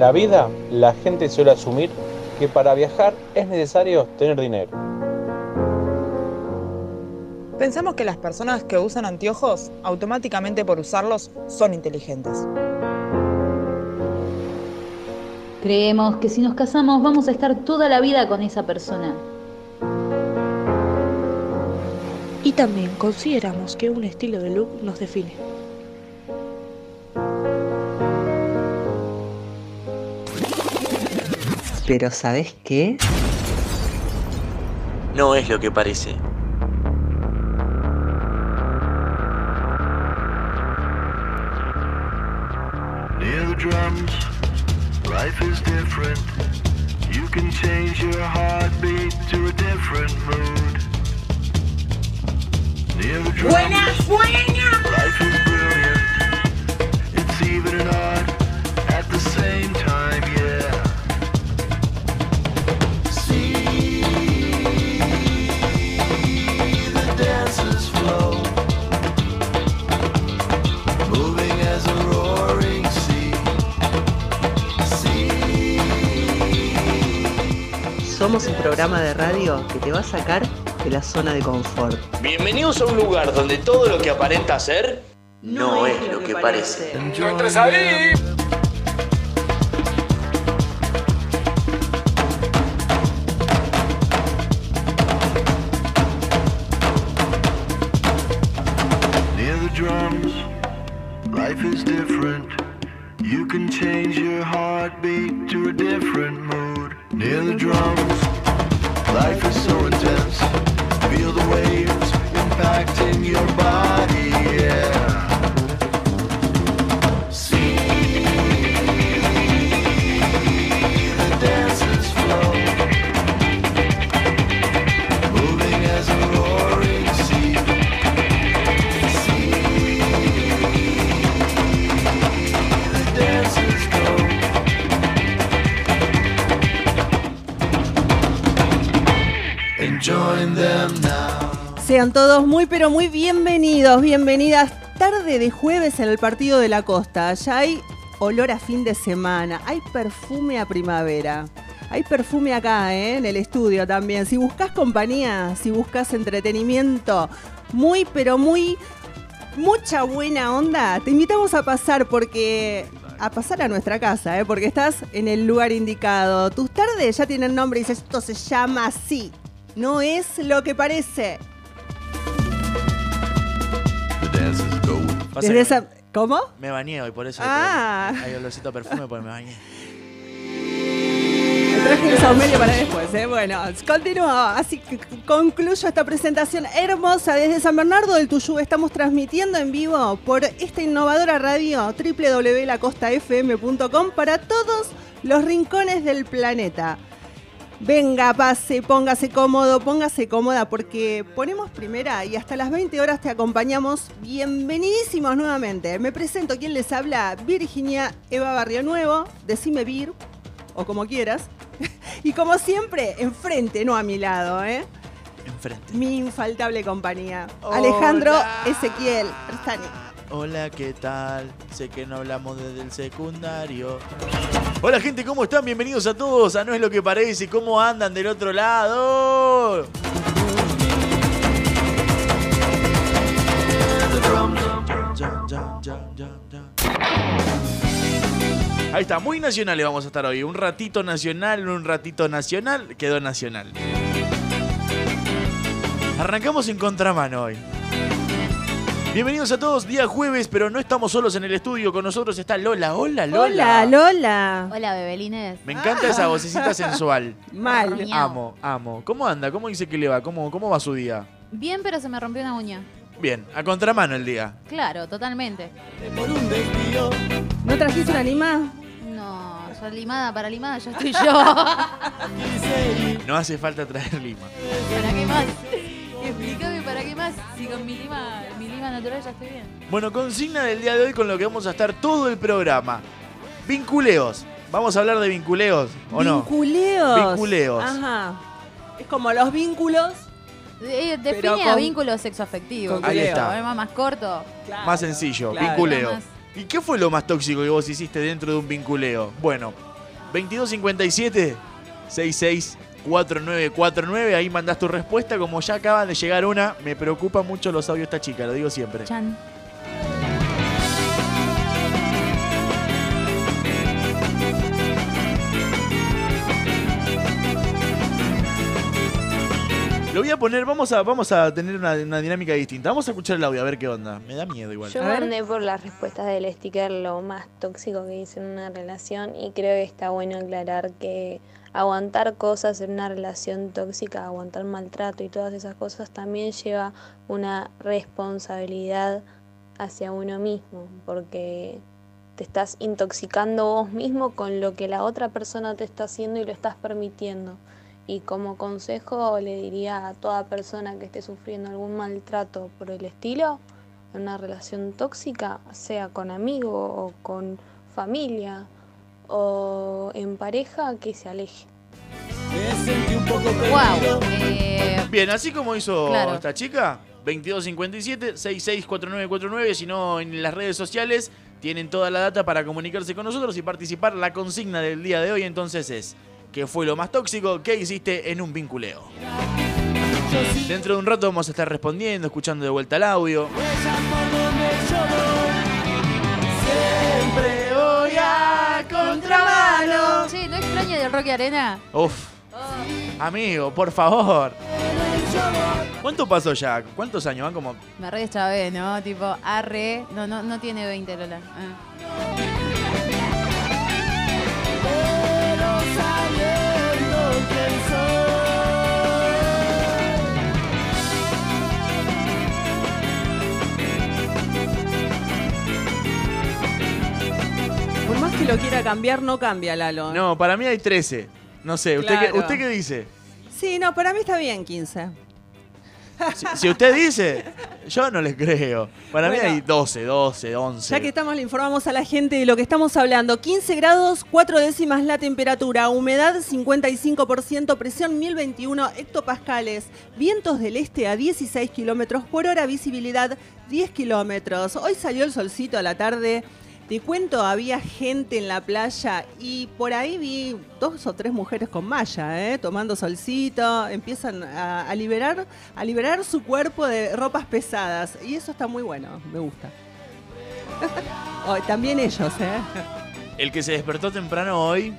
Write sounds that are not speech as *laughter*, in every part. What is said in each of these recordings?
En la vida, la gente suele asumir que para viajar es necesario tener dinero. Pensamos que las personas que usan anteojos, automáticamente por usarlos, son inteligentes. Creemos que si nos casamos vamos a estar toda la vida con esa persona. Y también consideramos que un estilo de look nos define. Pero ¿sabes qué? No es lo que parece. Near the drums, life is different. You can change your heartbeat to a different mood. Near the drums, life Somos un programa de radio que te va a sacar de la zona de confort. Bienvenidos a un lugar donde todo lo que aparenta ser no, es lo que parece. Near Todos muy pero muy bienvenidos, bienvenidas. Tarde de jueves en el Partido de la Costa. Ya hay olor a fin de semana, hay perfume a primavera. Hay perfume acá, ¿eh? en el estudio también. Si buscas compañía, si buscas entretenimiento, muy pero muy mucha buena onda, te invitamos a pasar porque a pasar a nuestra casa, ¿eh? porque estás en el lugar indicado. Tus tardes ya tienen nombre y esto se llama así. No es lo que parece. Pasa Desde esa... ¿Cómo? Me bañé hoy, por eso Ah. hay olorcito a perfume porque me bañé. Me traje el saumerio para después, ¿eh? Bueno, continúo. Así que concluyo esta presentación hermosa desde San Bernardo del Tuyú. Estamos transmitiendo en vivo por esta innovadora radio www.lacostafm.com para todos los rincones del planeta. Venga, pase, póngase cómodo, póngase cómoda porque ponemos primera y hasta las 20 horas te acompañamos. Bienvenidísimos nuevamente. Me presento, ¿quién les habla? Virginia Eva Barrio Nuevo, decime Vir, o como quieras. *laughs* Y como siempre, enfrente, no a mi lado, ¿eh? Enfrente. Mi infaltable compañía. Hola. Alejandro Ezequiel Restani. Hola, ¿qué tal? Sé que no hablamos desde el secundario. Hola gente, ¿cómo están? Bienvenidos a todos a No es lo que parece. ¿Cómo andan del otro lado? Ahí está, muy nacionales vamos a estar hoy. Un ratito nacional, un ratito nacional, quedó nacional. Arrancamos en contramano hoy. Bienvenidos a todos, día jueves, pero no estamos solos en el estudio. Con nosotros está Lola. Hola, Lola. Hola, Lola. Hola, bebelines. Me encanta esa vocecita sensual. Mal. Amo, amo. ¿Cómo anda? ¿Cómo dice que le va? ¿Cómo, cómo va su día? Bien, pero se me rompió una uña. Bien, a contramano el día. Claro, totalmente. ¿No trajiste una lima? No, yo limada para limada ya estoy yo. *laughs* No hace falta traer lima. ¿Para qué más? Explícame para qué más. Si con mi lima, mi lima natural ya estoy bien. Bueno, consigna del día de hoy con lo que vamos a estar todo el programa. Vinculeos. ¿Vamos a hablar de vinculeos o no? Vinculeos. Vinculeos. Ajá. Es como los vínculos. Eh, Pero define con- a vínculo sexoafectivo. con Ahí culeo. está. Es más, más corto. Más sencillo, Claro. vinculeo. Más- ¿Y qué fue lo más tóxico que vos hiciste dentro de un vinculeo? Bueno, 2257 664949. Ahí mandás tu respuesta. Como ya acaba de llegar una, me preocupa mucho los audios de esta chica, lo digo siempre. Chan. Lo voy a poner, vamos a, vamos a tener una, una dinámica distinta. Vamos a escuchar el audio a ver qué onda. Me da miedo igual. Yo mandé por las respuestas del sticker lo más tóxico que hice en una relación y creo que está bueno aclarar que aguantar cosas en una relación tóxica, aguantar maltrato y todas esas cosas también lleva una responsabilidad hacia uno mismo, porque te estás intoxicando vos mismo con lo que la otra persona te está haciendo y lo estás permitiendo. Y como consejo le diría a toda persona que esté sufriendo algún maltrato por el estilo, en una relación tóxica, sea con amigo o con familia o en pareja, que se aleje. Wow. Eh, Bien, así como hizo Claro. esta chica, 2257 664949, si no en las redes sociales tienen toda la data para comunicarse con nosotros y participar. La consigna del día de hoy entonces es, ¿qué fue lo más tóxico que hiciste en un vinculeo? Dentro de un rato vamos a estar respondiendo, escuchando de vuelta el audio. Che, ¿no extraña del Rocky Arena? Uf, amigo, por favor. ¿Cuánto pasó ya? ¿Cuántos años van como Me re chavé, ¿no? Tipo, arre. No, no, no tiene 20, Lola. Ah. Más que lo quiera cambiar, no cambia, Lalo. No, para mí hay 13. No sé, ¿usted, qué, Claro. ¿usted qué dice? Sí, no, para mí está bien 15. Si, si usted dice, yo no le creo. Para mí Bueno. hay 12, 12, 11. Ya que estamos, le informamos a la gente de lo que estamos hablando. 15 grados, 4 décimas la temperatura, humedad 55%, presión 1021 hectopascales, vientos del este a 16 kilómetros por hora, visibilidad 10 kilómetros. Hoy salió el solcito a la tarde. Te cuento, había gente en la playa y por ahí vi dos o tres mujeres con malla, ¿eh? tomando solcito, empiezan a, liberar, a liberar su cuerpo de ropas pesadas y eso está muy bueno, me gusta. *laughs* También ellos, ¿eh? El que se despertó temprano hoy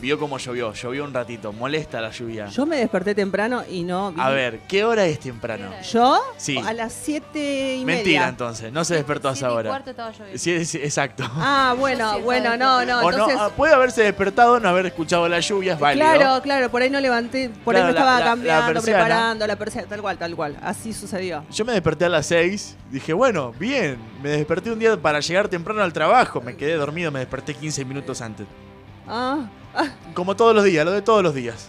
vio cómo llovió. Llovió un ratito. Molesta la lluvia. Yo me desperté temprano y no vi. A ver, ¿qué hora es temprano? ¿Yo? Sí. A las siete y Mentira, media. entonces. No se despertó a esa Siete y hora. cuarto estaba lloviendo. Sí, sí, exacto. Ah, bueno, sí, bueno, no, no. o no, Entonces, ah, puede haberse despertado, no haber escuchado la lluvia, es válido. claro, claro, por ahí no levanté, por Claro, ahí me la- estaba la- la cambiando, persiana. preparando la persiana, tal cual, tal cual. Así sucedió. Yo me desperté a las 6, dije, bueno, bien, me desperté un día para llegar temprano al trabajo, me quedé dormido, me desperté 15 minutos antes. Ah, ah, Como todos los días, lo de todos los días.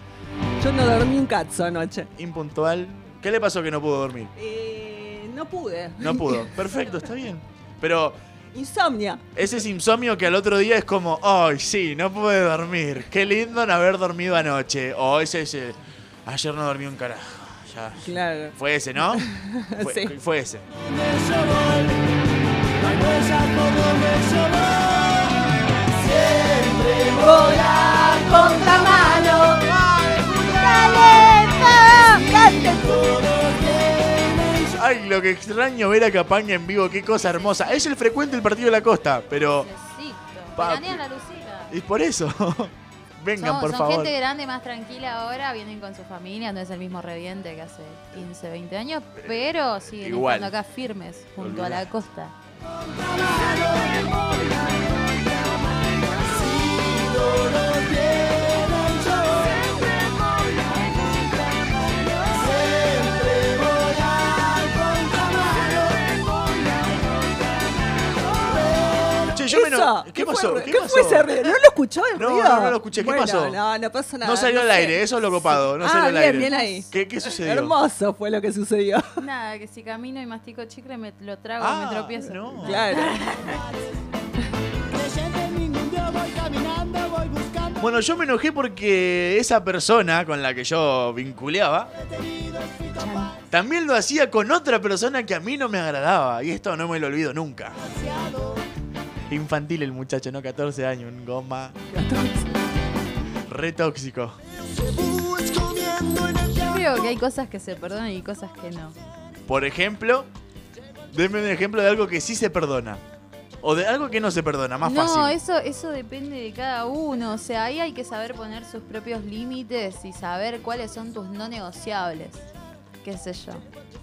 yo no dormí un cazzo anoche. Impuntual. ¿Qué le pasó que no pudo dormir? Eh, no pude. No pudo. *laughs* Perfecto, está bien. Pero Insomnia. ese es insomnio que al otro día es como, ay, sí, no pude dormir. Qué lindo no haber dormido anoche. O ese, ese, ayer no dormí un carajo. Ya. Claro. Fue ese, ¿no? *laughs* Fue, Sí. fue ese. A. Ay, lo que extraño ver a Capaña en vivo, qué cosa hermosa. Es el frecuente el partido de la costa, pero. Necesito. Papi. La Lucila. Y por eso. *laughs* Vengan, Son, por son favor. gente grande, más tranquila ahora, vienen con su familia, no es el mismo reviente que hace 15, 20 años, pero siguen Igual. estando acá firmes junto a Olvidá. la costa. Yo me no-. ¿Qué fue pasó? el- ¿Qué ¿Qué pasó? fue ese ruido? ¿No lo escuchó el No, ruido? no, no lo escuché. ¿Qué Bueno, pasó? No, no pasa nada. No salió al sé. aire, eso es lo copado. No ah, salió al bien, aire. bien ahí. ¿Qué, qué sucedió? Hermoso fue lo que sucedió. Nada, que si camino y mastico chicle, me lo trago Ah, me tropiezo. no. Claro. *laughs* Bueno, yo me enojé porque esa persona con la que yo vinculeaba también lo hacía con otra persona que a mí no me agradaba. Y esto no me lo olvido nunca. Infantil el muchacho, ¿no? 14 años, un goma. re tóxico. Creo que hay cosas que se perdonan y cosas que no. Por ejemplo, denme un ejemplo de algo que sí se perdona. O de algo que no se perdona, más no, fácil. eso, eso depende de cada uno. O sea, ahí hay que saber poner sus propios límites y saber cuáles son tus no negociables. Qué sé yo.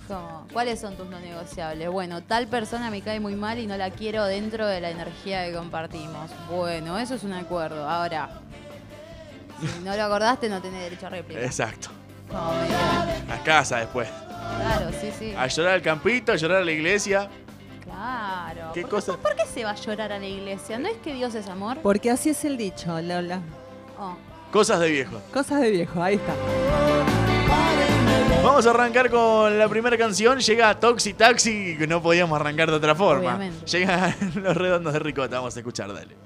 Como, ¿Cuáles son tus no negociables? Bueno, tal persona me cae muy mal y no la quiero dentro de la energía que compartimos. Bueno, eso es un acuerdo. Ahora, si no lo acordaste, no tenés derecho a réplica. Exacto. A casa después. Claro, sí, sí. A llorar al campito, a llorar a la iglesia. Claro. ¿Qué ¿Por, cosa? ¿Por qué se va a llorar a la iglesia? ¿No es que Dios es amor? Porque así es el dicho, Lola. Oh. Cosas de viejo. Cosas de viejo, ahí está. Vamos a arrancar con la primera canción. Llega Toxi Taxi, que no podíamos arrancar de otra forma. Obviamente. Llega *laughs* Los Redondos de Ricota. Vamos a escuchar, dale.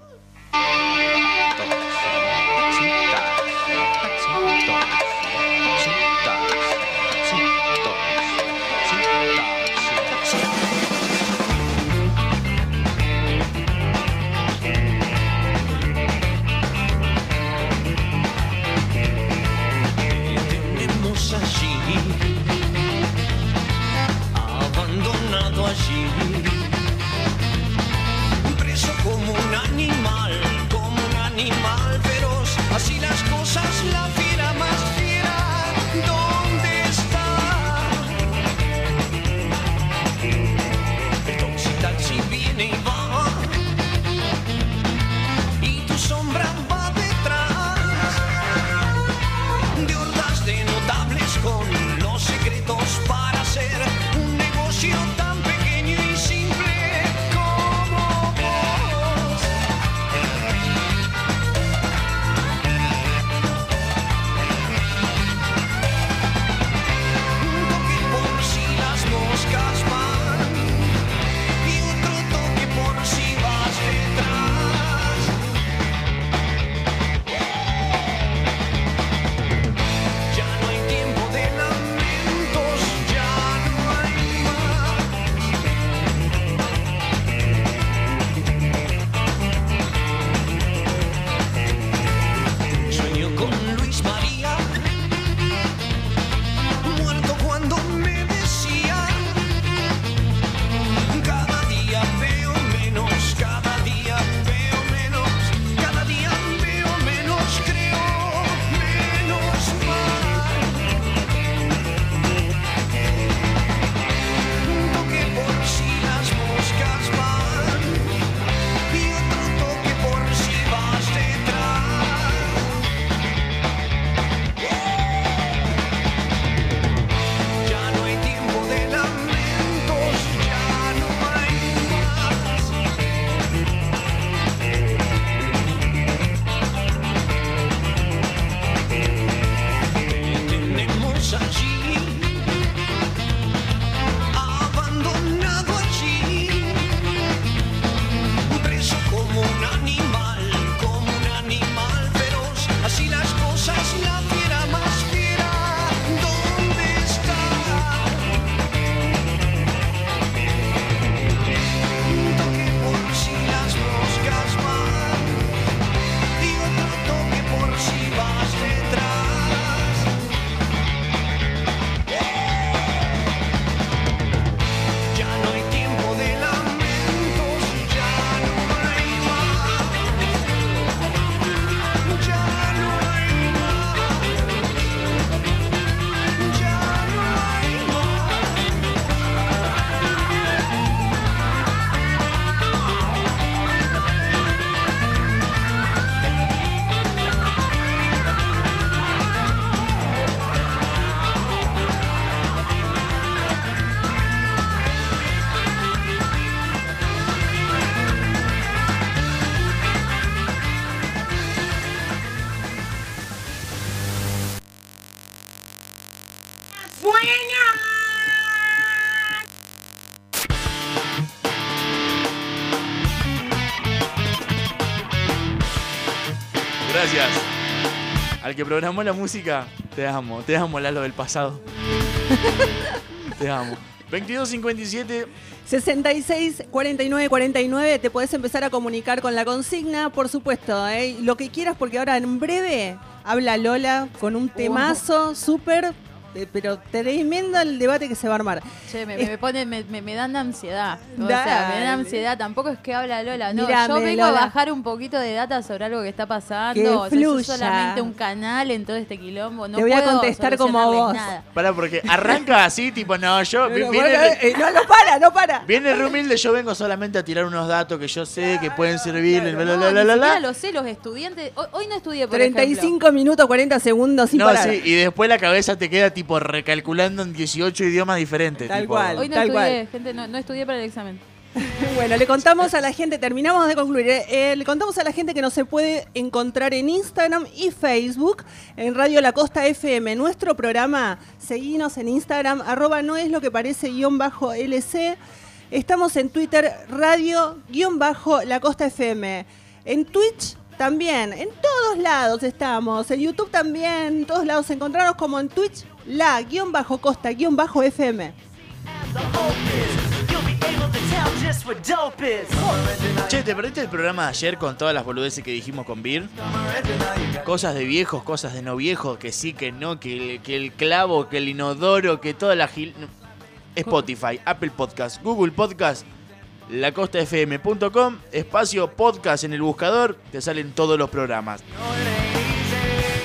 Gracias. Al que programó la música, te amo. Te amo, Lalo del pasado. *laughs* te amo. 2257 66 49 49, te podés empezar a comunicar con la consigna, por supuesto, ¿eh? lo que quieras, porque ahora en breve Habla Lola con un temazo súper, eh, pero tremendo el debate que se va a armar. Che, me, me pone, me, me- me dan ansiedad. O Dale. sea, me da ansiedad. Tampoco es que habla Lola. No, yo vengo Lola. a bajar un poquito de data sobre algo que está pasando. Que O sea, soy solamente un canal en todo este quilombo. No Te voy a puedo contestar como vos. Nada. Pará, porque arranca así, tipo, no, yo. Pero, viene, bueno, eh, no, no para, no para. viene re humilde, yo vengo solamente a tirar unos datos que yo sé que pueden servir. No, bla. lo sé, los estudiantes. Hoy, hoy no estudié, por 35 minutos, 40 segundos sin No, parar. sí, y después la cabeza te queda tipo recalculando en 18 idiomas diferentes. Tal tipo, cual. Hoy no Tal estudié, gente, no, no estudié para el examen. *laughs* Bueno, le contamos a la gente, terminamos de concluir, eh, eh, le contamos a la gente que nos se puede encontrar en Instagram y Facebook, en Radio La Costa FM, nuestro programa, seguinos en Instagram, arroba no es lo que parece guion bajo LC, estamos en Twitter, Radio guion bajo La Costa FM, en Twitch también, en todos lados estamos, en YouTube también, en todos lados encontrarnos como en Twitch, la bajo Costa bajo FM. Che, ¿te perdiste el programa de ayer con todas las boludeces que dijimos con Beer? Cosas de viejos, cosas de no viejos, que sí, que no, que el, que el clavo, que el inodoro, que toda la gil... Spotify, Apple Podcast, Google Podcast, lacostafm.com, espacio podcast en el buscador, te salen todos los programas.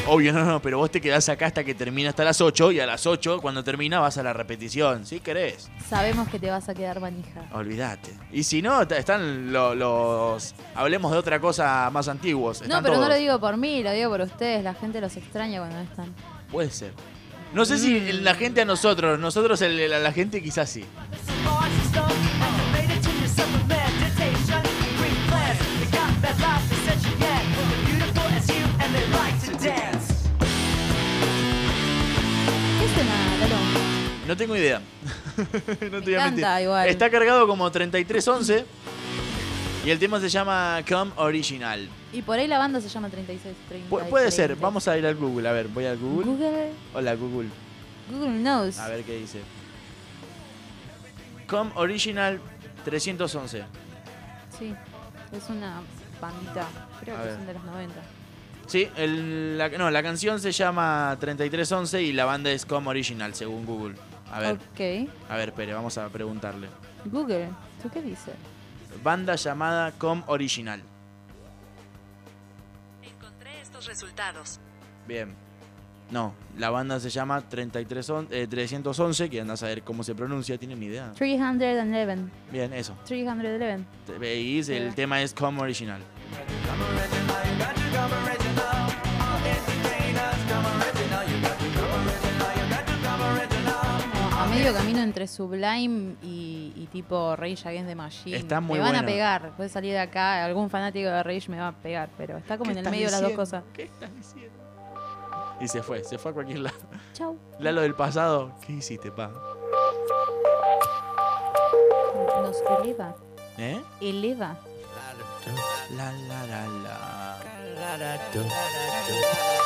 Obvio, no, no, pero vos te quedás acá hasta que termina hasta las 8 y a las 8, cuando termina, vas a la repetición, si querés. Sabemos que te vas a quedar manija. Olvídate. Y si no, están lo- los. Hablemos de otra cosa más antiguos. No, pero no lo digo por mí, lo digo por ustedes. La gente los extraña cuando no están. Puede ser. No sé si la gente a nosotros, nosotros a la gente quizás sí. No tengo idea. *laughs* no te voy a mentir. igual. Está cargado como 3311 y el tema se llama Come Original. Y por ahí la banda se llama 3630. Pu- puede ser, vamos a ir al Google. A ver, voy al Google. Google, Hola, Google. Google knows. A ver qué dice. Com Original 311. Sí, es una bandita. Creo A que ver. son de los 90. Sí, el- la, no, la canción se llama 3311 y la banda es Com Original, según Google. A ver, Ok. a ver, espere, vamos a preguntarle. Google, ¿tú qué dices? Banda llamada Com Original. Encontré estos resultados. Bien. No, la banda se llama 3311, eh, 311, que anda a saber cómo se pronuncia, ¿tienen ni idea? 311. Bien, eso. 311. Veis, el tema es Com Original. Medio camino entre Sublime y, y tipo Rage Against the Machine. Está muy me van a pegar. Puede salir de acá, algún fanático de Rage me va a pegar, pero está como ¿Qué en el medio de las dos cosas. ¿Qué estás diciendo? Y se fue, se fue a cualquier lado. Chau. Lalo del pasado, ¿qué hiciste, pa? Nos eleva. ¿Eh? Eleva. La, la, la, la.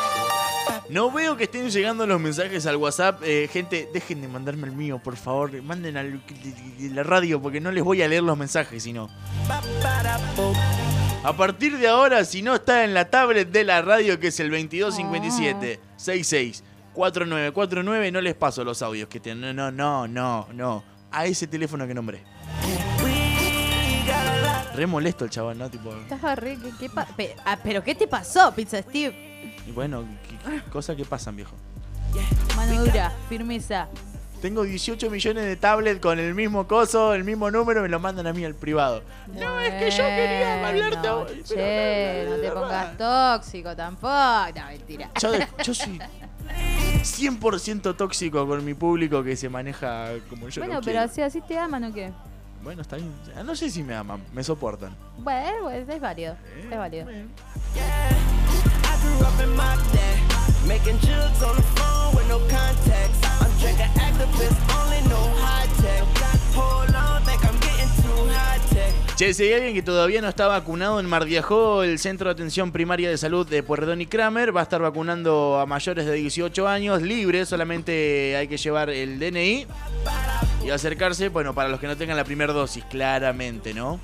No veo que estén llegando los mensajes al WhatsApp. Eh, gente, dejen de mandarme el mío, por favor. Manden a la radio porque no les voy a leer los mensajes, si no. A partir de ahora, si no está en la tablet de la radio, que es el 2257 66 4949, no les paso los audios que tienen. No, no, no, no. A ese teléfono que nombré. Re molesto el chaval, ¿no? Tipo, Estás re. ¿qué, qué pa- pe- ah, ¿Pero qué te pasó, Pizza Steve? y bueno, *laughs* cosas que pasan, viejo. Mano dura, firmeza. Tengo 18 millones de tablets con el mismo coso, el mismo número, me lo mandan a mí al privado. No, es que yo quería hablar todo. Che, no te pongas tóxico tampoco. No, mentira. Yo, de- *laughs* yo soy 100% tóxico con mi público que se maneja como yo bueno, lo pero así, así te aman o qué. Bueno, está bien. Ah, No sé si me aman, me soportan. Bueno, bueno, es válido. Es válido. Che, si hay alguien que todavía no está vacunado en Mardiajó, el Centro de Atención Primaria de Salud de Puerredón y Kramer va a estar vacunando a mayores de 18 años, libre, solamente hay que llevar el DNI y acercarse, bueno, para los que no tengan la primera dosis, claramente, ¿no?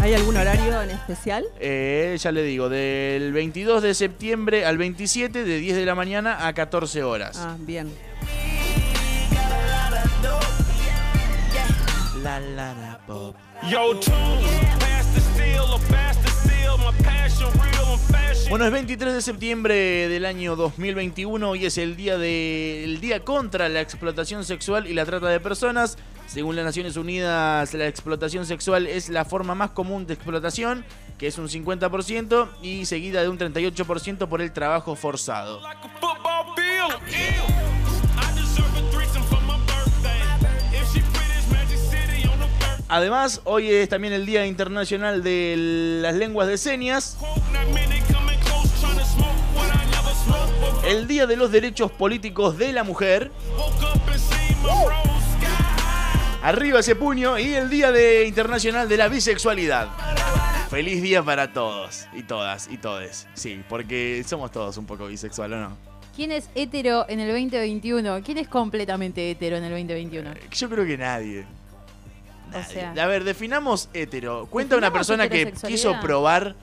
¿Hay algún horario en especial? Eh, ya le digo, del 22 de septiembre al 27, de 10 de la mañana a 14 horas. Ah, bien. La la la pop. Yo, tune, Bueno, es 23 de septiembre del año 2021 y es el día de el día contra la explotación sexual y la trata de personas. Según las Naciones Unidas, la explotación sexual es la forma más común de explotación, que es un 50% y seguida de un 38% por el trabajo forzado. Además, hoy es también el Día Internacional de las Lenguas de Señas, el Día de los Derechos Políticos de la Mujer, arriba ese puño, y el Día de Internacional de la Bisexualidad. Feliz día para todos y todas y todes. Sí, porque somos todos un poco bisexual, ¿o no? ¿Quién es hetero en el 2021? ¿Quién es completamente hetero en el 2021? Yo creo que nadie. O sea, A ver, definamos hetero. Cuenta una persona que quiso probar,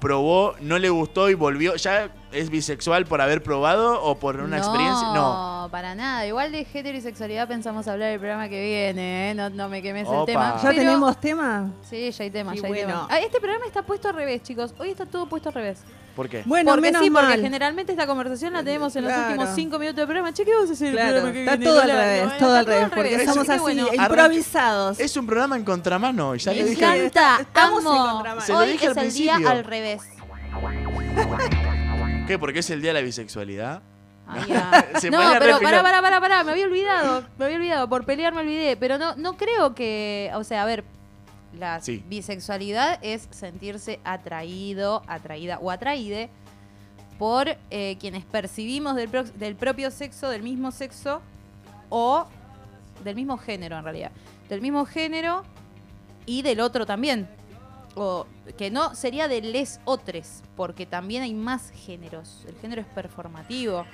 probó, no le gustó y volvió. ¿Ya es bisexual por haber probado o por una no, experiencia? No. para nada. Igual de heterosexualidad pensamos hablar el programa que viene, ¿eh? No, no me quemes Opa. el tema. ¿Ya pero- tenemos tema? Sí, ya hay tema, ya hay bueno. tema. Ah, este programa está puesto al revés, chicos. Hoy está todo puesto al revés. ¿Por qué? Bueno, porque menos sí, porque generalmente esta conversación la tenemos en los últimos cinco minutos del programa. Che, ¿qué vamos a hacer el programa que está viene? todo al revés, bueno, todo al revés, porque somos Qué así, bueno. improvisados. Es un programa en contramano. Ya Me le dije. encanta, Estamos en amo. contramano. Se lo Hoy dije es al el día al revés. *laughs* ¿Qué? ¿Porque es el día de la bisexualidad? *laughs* Se no, pero pará, pará, pará, pará, me había olvidado, me había olvidado, por pelear me olvidé, pero no, no creo que, o sea, a ver, la Sí. bisexualidad es sentirse atraído, atraída o atraíde por eh, quienes percibimos del, pro- del propio sexo, del mismo sexo o del mismo género en realidad, del mismo género y del otro también. O que no sería de les otres, porque también hay más géneros. El género es performativo.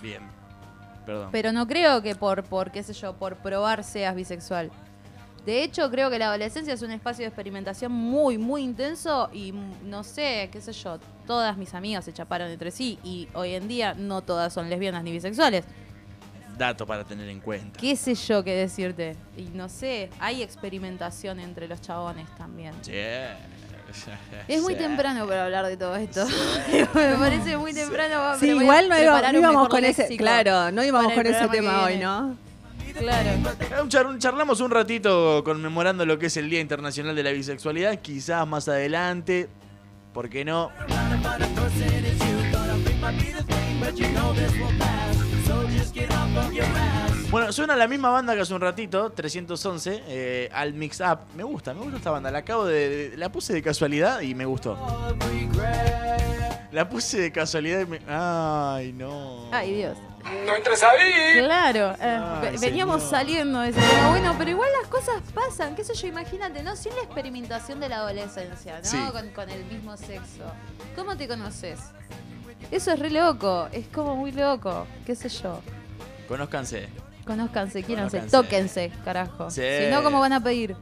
Bien. Perdón. Pero no creo que por, por, qué sé yo, por probar seas bisexual. De hecho, creo que la adolescencia es un espacio de experimentación muy, muy intenso y mm, no sé, qué sé yo, todas mis amigas se chaparon entre sí y hoy en día no todas son lesbianas ni bisexuales. Dato para tener en cuenta. ¿Qué sé yo qué decirte? Y no sé, hay experimentación entre los chabones también. Sí. *laughs* Es muy Sí. temprano para hablar de todo esto. *laughs* Me parece muy temprano. Sí, igual no, iba- no íbamos con ese, claro, no íbamos con ese tema hoy. ¿no? Claro. Char- charlamos un ratito conmemorando lo que es el Día Internacional de la Bisexualidad. Quizás más adelante. ¿Por qué no? Bueno, suena la misma banda que hace un ratito, 311, eh, al Mix Up. Me gusta, me gusta esta banda. La acabo de, de- La puse de casualidad y me gustó. La puse de casualidad y me. Ay, no. Ay, Dios. No entres ahí. Claro, eh, Ay, veníamos señor. saliendo de ese tema. Bueno, pero igual las cosas pasan, qué sé yo, imagínate, ¿no? Sin la experimentación de la adolescencia, ¿no? Sí. Con, con el mismo sexo. ¿Cómo te conoces? Eso es re loco, es como muy loco, qué sé yo. Conózcanse. Conózcanse, quiéranse, tóquense, carajo. Sí. Si no, ¿cómo van a pedir?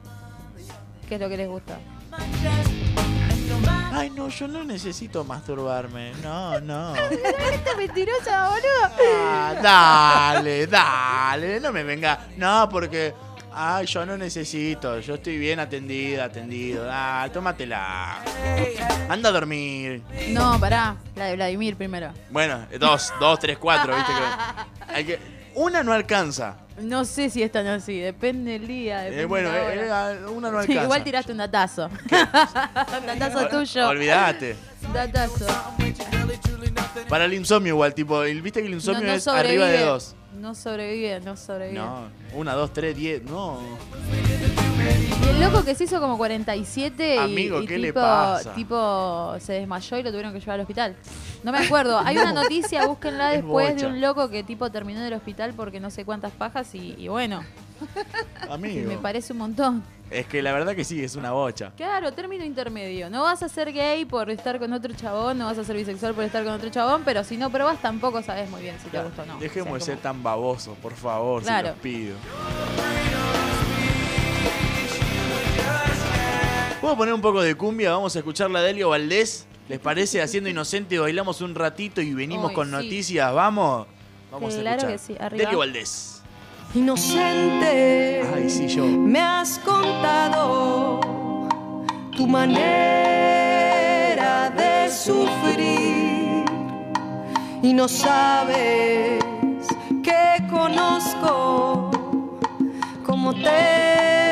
¿Qué es lo que les gusta? Ay, no, yo no necesito masturbarme. No, no. *laughs* ¡Esta mentirosa, boludo! Ah, dale, dale, no me venga. No, porque. Ay, yo no necesito. Yo estoy bien atendida, atendido. Ah, tómatela. Anda a dormir. No, pará, la de Vladimir primero. Bueno, dos, dos, tres, cuatro, ¿viste? Que *laughs* hay que. Una no alcanza. No sé si es tan así, depende del día. Depende Eh, bueno, de la eh, hora. eh, una no Sí, alcanza. igual tiraste un datazo. *laughs* un datazo tuyo. Olvídate. Datazo. Para el insomnio igual, tipo, el- viste que el insomnio no, no es arriba de dos. No sobrevive, no sobrevive. No, una, dos, tres, diez, no. Y el loco que se hizo como 47 y, Amigo, y ¿qué le tipo, pasa? tipo se desmayó y lo tuvieron que llevar al hospital. No me acuerdo. Hay una *laughs* noticia, búsquenla Es después de un loco que tipo terminó en el hospital porque no sé cuántas pajas y, y bueno, Amigo. me parece un montón. Es que la verdad que sí, es una bocha. Claro, término intermedio. No vas a ser gay por estar con otro chabón, no vas a ser bisexual por estar con otro chabón, pero si no probas tampoco sabes muy bien si te gusta o no. Dejemos O de ser tan babosos, por favor, Claro. se los pido. ¿Puedo poner un poco de cumbia? Vamos a escuchar la de Elio Valdés. ¿Les parece? Haciendo inocente, bailamos un ratito y venimos con sí. noticias. ¿Vamos? Vamos a Claro escuchar. que sí, arriba. Delio Valdés. Inocente, Ay, sí, yo. me has contado tu manera de sufrir y no sabes que conozco cómo te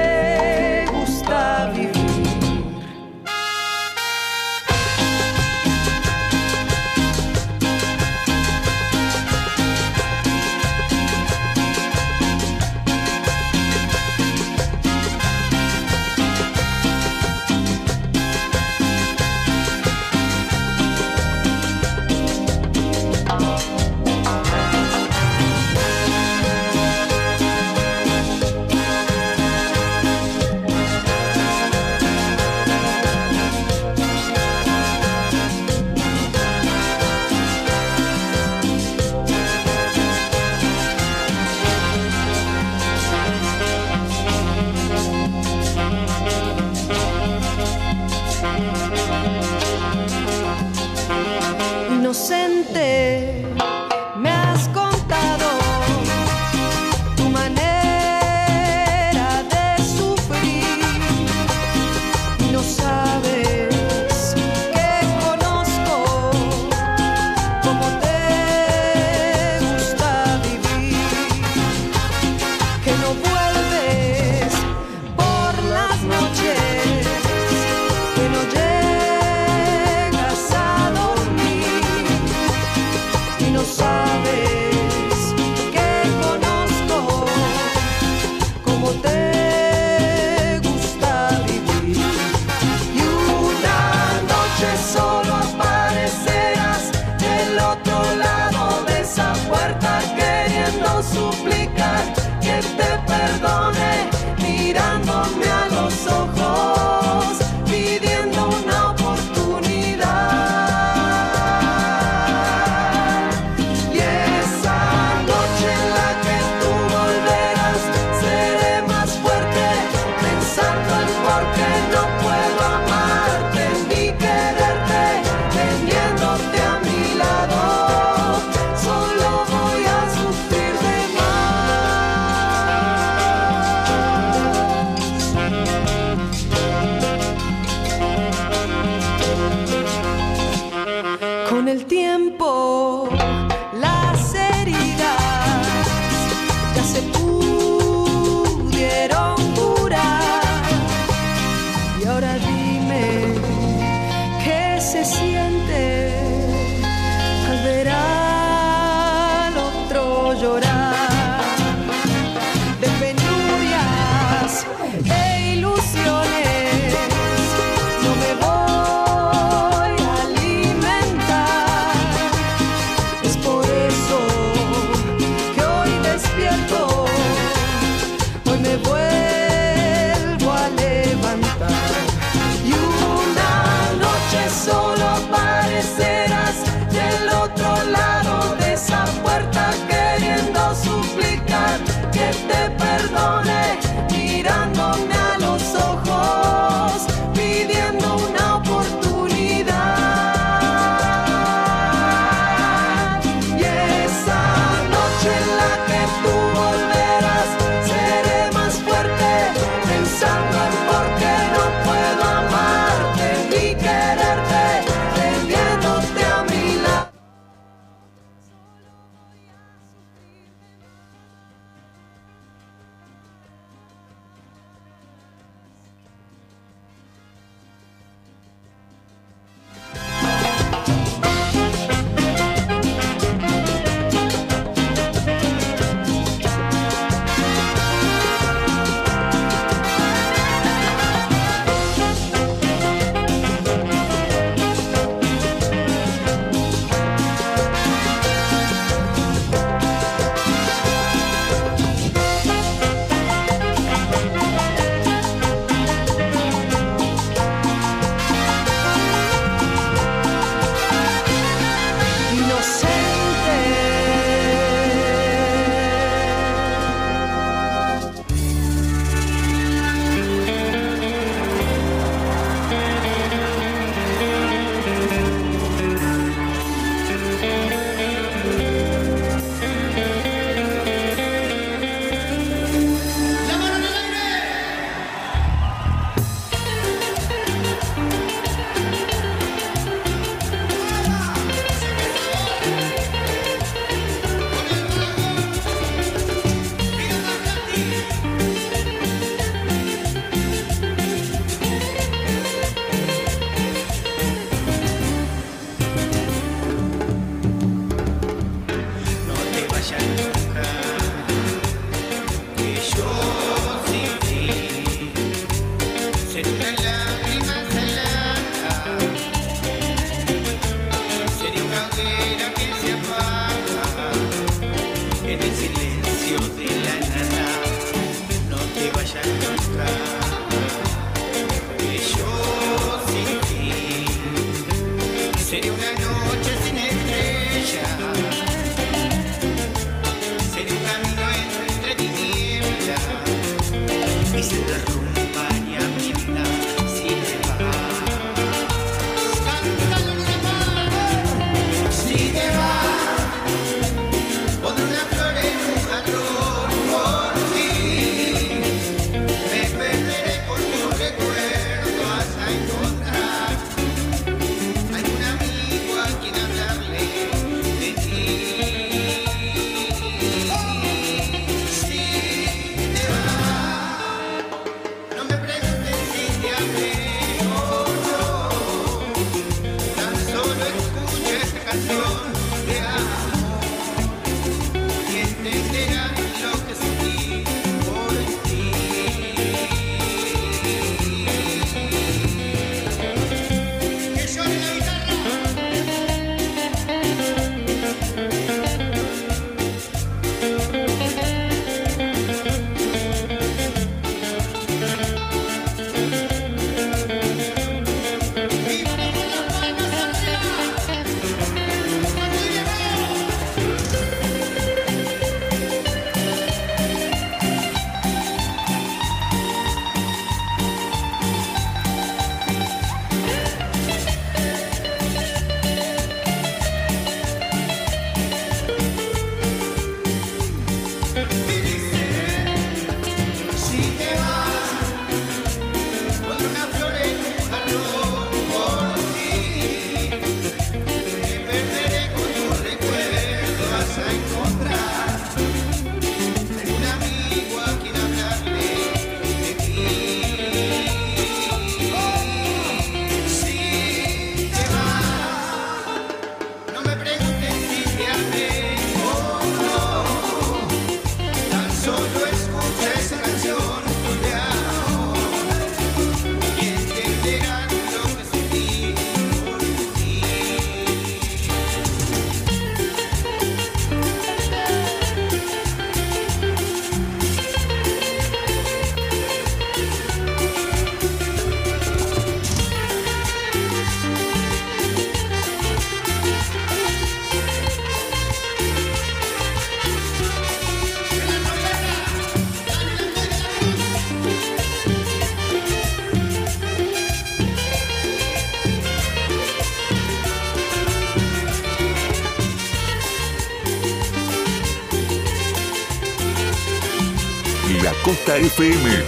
FM.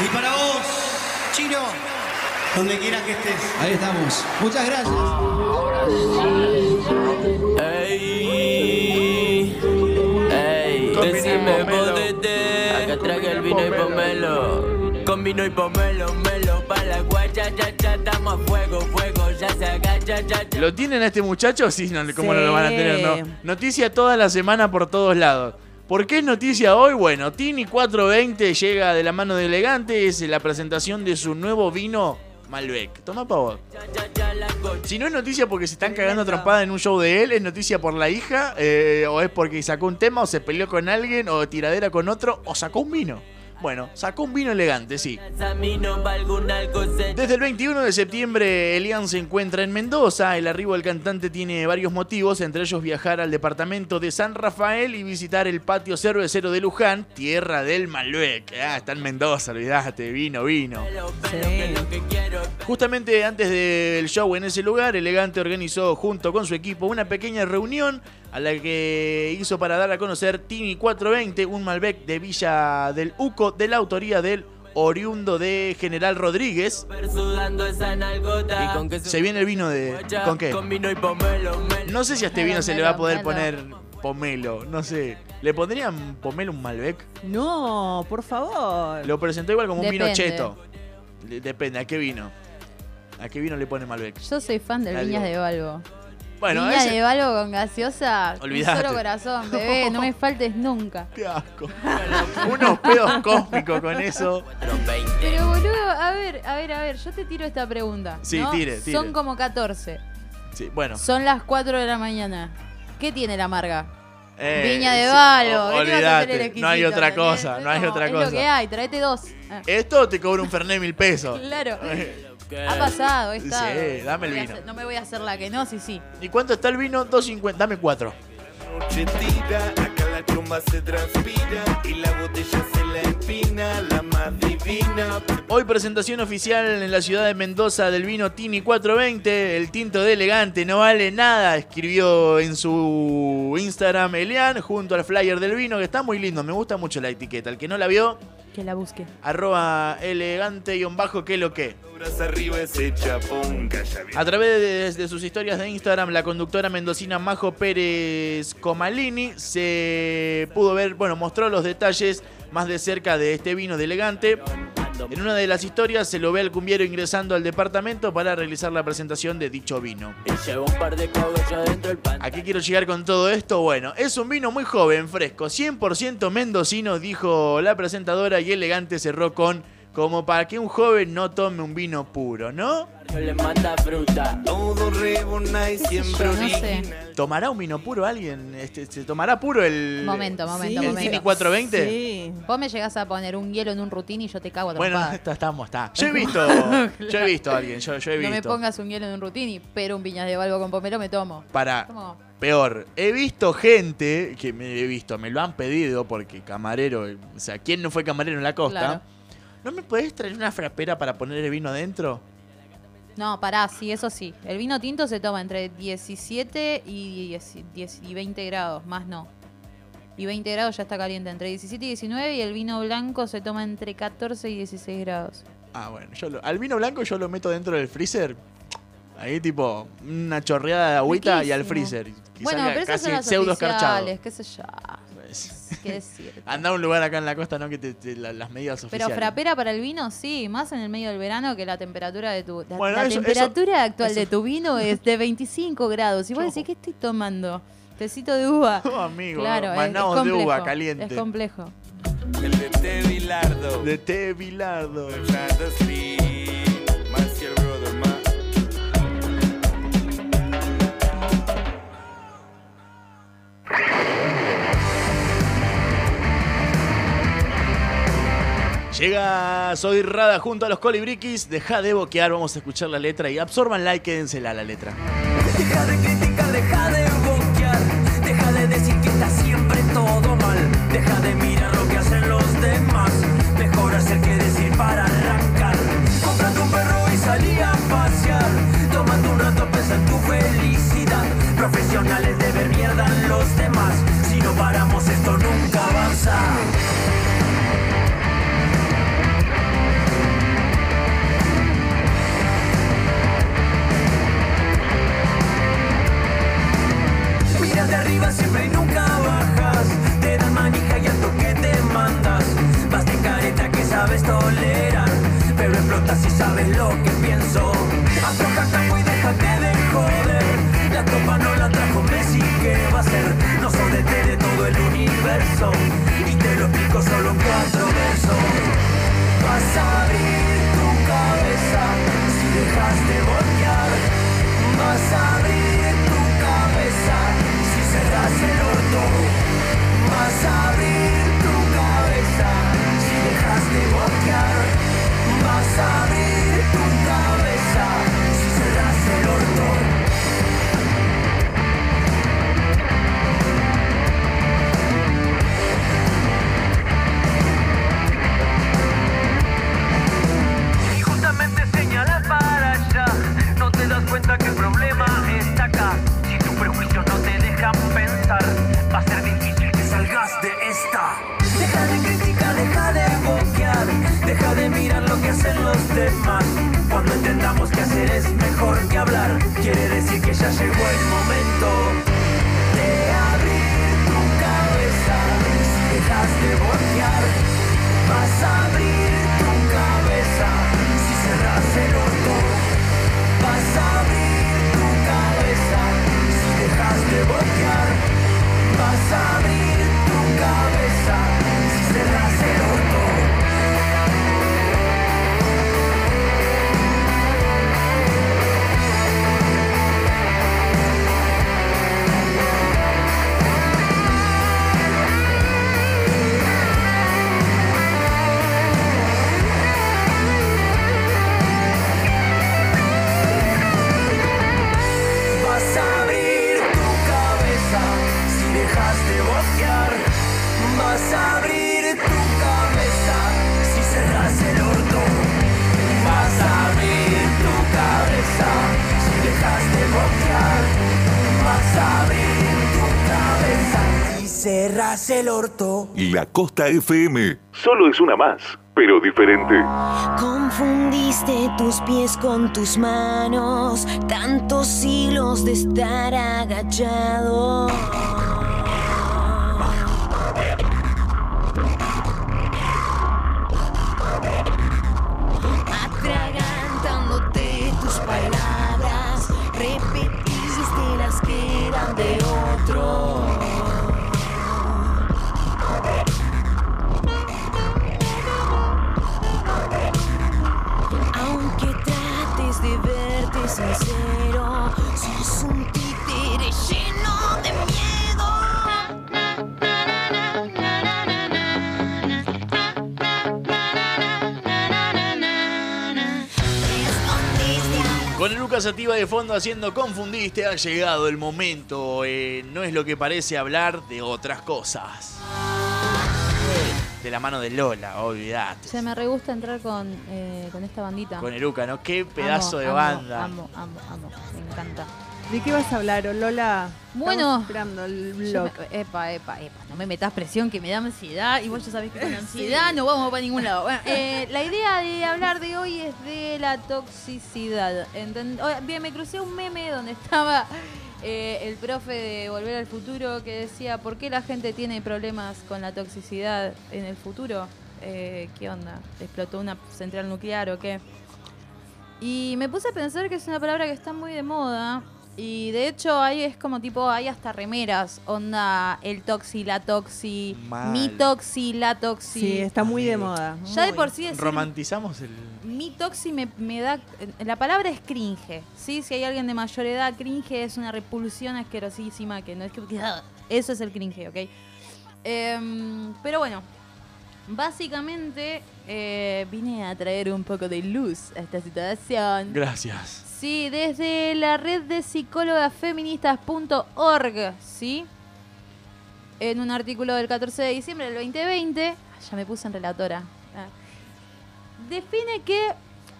Y para vos, Chino, donde quiera que estés. Ahí estamos. Muchas gracias. Ey, ey, decime podete. Acá traje el vino y pomelo. Con vino y pomelo, ¿Lo tienen a este muchacho? Sí, no, ¿cómo no lo van a tener? No. Noticia toda la semana por todos lados. ¿Por qué es noticia hoy? Bueno, Tini 420 llega de la mano de Elegante, es la presentación de su nuevo vino Malbec. Toma pa' vos. Si no es noticia porque se están cagando trompada en un show de él, es noticia por la hija, eh, o es porque sacó un tema, o se peleó con alguien, o tiradera con otro, o sacó un vino. Bueno, sacó un vino elegante, sí. Desde el 21 de septiembre, Elian se encuentra en Mendoza. El arribo del cantante tiene varios motivos, entre ellos viajar al departamento de San Rafael y visitar el patio cervecero de Luján, tierra del Malbec. Ah, está en Mendoza, olvidaste, vino, vino. Justamente antes del show en ese lugar, Elegante organizó junto con su equipo una pequeña reunión a la que hizo para dar a conocer Tini 420, un Malbec de Villa del Uco de la autoría del oriundo de General Rodríguez. Se viene el vino de... ¿Con qué? Con vino y pomelo, melo. No sé si a este vino se le va a poder poner pomelo, no sé. ¿Le pondrían pomelo un Malbec? No, por favor. Lo presentó igual como un vino cheto. Depende, ¿a qué vino? ¿A qué vino le pone Malbec? Yo soy fan del Viñas de Balbo. Bueno, Viñas ese- de Balbo con gaseosa, Olvidate. un solo corazón, bebé, *laughs* no me faltes nunca. Qué asco. Unos pedos cósmicos con eso. Pero boludo, a ver, a ver, a ver, yo te tiro esta pregunta. Sí, ¿no? tire, tire. Son como 14. Sí, bueno. Son las 4 de la mañana. ¿Qué tiene la amarga? Eh, Viña de sí, Balo. o- ¿qué te vas a hacer el olvidate, no hay otra cosa, no hay otra Es lo que cosa. hay, tráete dos. Ah, Esto te cobra un Fernet mil pesos. claro. *laughs* Ha pasado, he Sí, dame el vino. hacer- No me voy a hacer la que no, sí, sí. ¿Y cuánto está el vino? 2.50. Dame cuatro. noche tira, acá la chumba se transpira y la botella se la empina, la más divina. Hoy presentación oficial en la ciudad de Mendoza del vino Tini 420. El tinto de elegante no vale nada. Escribió en su Instagram Elian junto al flyer del vino que está muy lindo. Me gusta mucho la etiqueta. El que no la vio, Que la busque. arroba elegante y bajo que lo que. A través de, de sus historias de Instagram, la conductora mendocina Majo Pérez Comalini se pudo ver, bueno, mostró los detalles más de cerca de este vino de elegante. En una de las historias se lo ve al cumbiero ingresando al departamento para realizar la presentación de dicho vino. ¿A qué quiero llegar con todo esto? Bueno, es un vino muy joven, fresco, 100% mendocino, dijo la presentadora y elegante cerró con como para que un joven no tome un vino puro, ¿no? le manda fruta. Todo rebona y siempre no sé. ¿Tomará un vino puro alguien? Este, ¿Se tomará puro el. Momento, momento, el momento. Tini 420? Sí. Vos me llegás a poner un hielo en un rutín y yo te cago a Bueno, está, estamos, está. *laughs* Yo he visto. *laughs* Yo he visto a alguien, yo, yo he No me visto. pongas un hielo en un rutini, pero un viñas de Balbo con pomelo me tomo. Para. Tomo. Peor, he visto gente que me he visto, me lo han pedido porque camarero, o sea, ¿quién no fue camarero en la costa? Claro. ¿No me podés traer una frapera para poner el vino adentro? No, pará, sí, eso sí. El vino tinto se toma entre 17 y, 10 10 y 20 grados, más no. Y 20 grados ya está caliente, entre 17 y 19 y el vino blanco se toma entre 14 y 16 grados. Ah, bueno, yo lo- al vino blanco yo lo meto dentro del freezer. Ahí tipo una chorreada de agüita y al freezer. Bueno, pero esas casi son las pseudo oficiales, qué sé yo. *laughs* Qué decir. Anda a un lugar acá en la costa, ¿no? Que te, te- la- las medidas Pero oficiales. frapera para el vino, sí, más en el medio del verano que la temperatura de tu. La, Bueno, la eso- temperatura eso- actual de tu vino es de 25 grados. Y vos decís, ¿qué estoy tomando? Tecito de uva. *laughs* Oh, amigo, claro, es- es, manamos de uva caliente. Es complejo. El de té Bilardo. De té Bilardo. Fernando. Marcial Llega Soy Rada junto a los Colibriquis. Deja de boquear, vamos a escuchar la letra y absorbanla y quédensela la letra. Deja de criticar, deja de boquear, deja de decir que está siempre todo mal, deja de mirar lo que hacen los demás, mejor hacer que decir para arrancar. Comprate un perro y salí a pasear, tomando un rato pensa en tu felicidad. Profesionales sabes pero explota si sabes lo que pienso. Afloja campo y déjate de joder, la copa no la trajo Messi, ¿qué va a ser? No soy de todo el universo, y te lo explico solo en cuatro versos. Vas a abrir tu cabeza si dejas de voltear, vas a abrir tu cabeza si cerras el orto, vas a abrir Basabi los. Cuando entendamos que hacer es mejor que hablar, quiere decir que ya llegó el momento de abrir tu cabeza. Si dejas de voltear, vas a abrir tu cabeza. Si cerras el orto, vas a abrir tu cabeza. Si dejas de voltear, vas a abrir tu cabeza. La Costa FM. Solo es una más, pero diferente. Confundiste tus pies con tus manos, tantos siglos de estar agachado. Lucas Ativa de fondo haciendo confundiste, ha llegado el momento. eh, no es lo que parece hablar de otras cosas. De la mano de Lola, olvidate. Se me re gusta entrar con, eh, con esta bandita. Con Eruca, ¿no? Qué pedazo Amo, de amo, banda. Amo, amo, amo. Me encanta. ¿De qué vas a hablar, Lola? Bueno, Estamos esperando el blog. me- epa, epa, epa. No me metas presión que me da ansiedad y vos ya sabés que con *laughs* ansiedad no vamos para ningún lado. Bueno, eh, la idea de hablar de hoy es de la toxicidad. Bien, me crucé un meme donde estaba eh, el profe de Volver al Futuro que decía, ¿por qué la gente tiene problemas con la toxicidad en el futuro? Eh, ¿Qué onda? ¿Explotó una central nuclear o qué? Y me puse a pensar que es una palabra que está muy de moda. Y de hecho ahí es como tipo, hay hasta remeras, onda el toxi, la toxi, Mal. mi toxi, la toxi. Sí, está muy de moda. Ya de por sí decir Romantizamos el. mi toxi me, me da... La palabra es cringe, ¿sí? Si hay alguien de mayor edad, cringe es una repulsión asquerosísima que no es que... *laughs* Eso es el cringe, ¿ok? Em, pero bueno, básicamente eh, vine a traer un poco de luz a esta situación. Gracias. Sí, desde la red de psicólogasfeministas.org, ¿sí? En un artículo del 14 de diciembre del 2020, ah, ya me puse en relatora. Ah. Define que,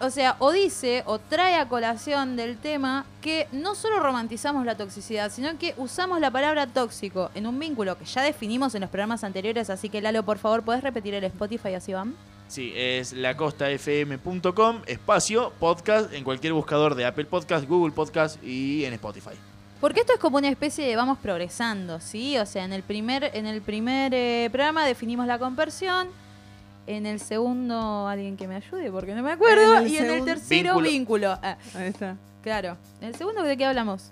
o sea, o dice o trae a colación del tema que no solo romantizamos la toxicidad, sino que usamos la palabra tóxico en un vínculo que ya definimos en los programas anteriores, así que Lalo, por favor, ¿puedes repetir el Spotify así van? Sí, es lacostafm.com, espacio, podcast, en cualquier buscador de Apple Podcast, Google Podcast y en Spotify. Porque esto es como una especie de vamos progresando, ¿sí? O sea, en el primer, en el primer eh, programa definimos la conversión. En el segundo, alguien que me ayude porque no me acuerdo. En y en el tercero, Vínculo. vínculo. Ah, Ahí está. claro. En el segundo, ¿de qué hablamos?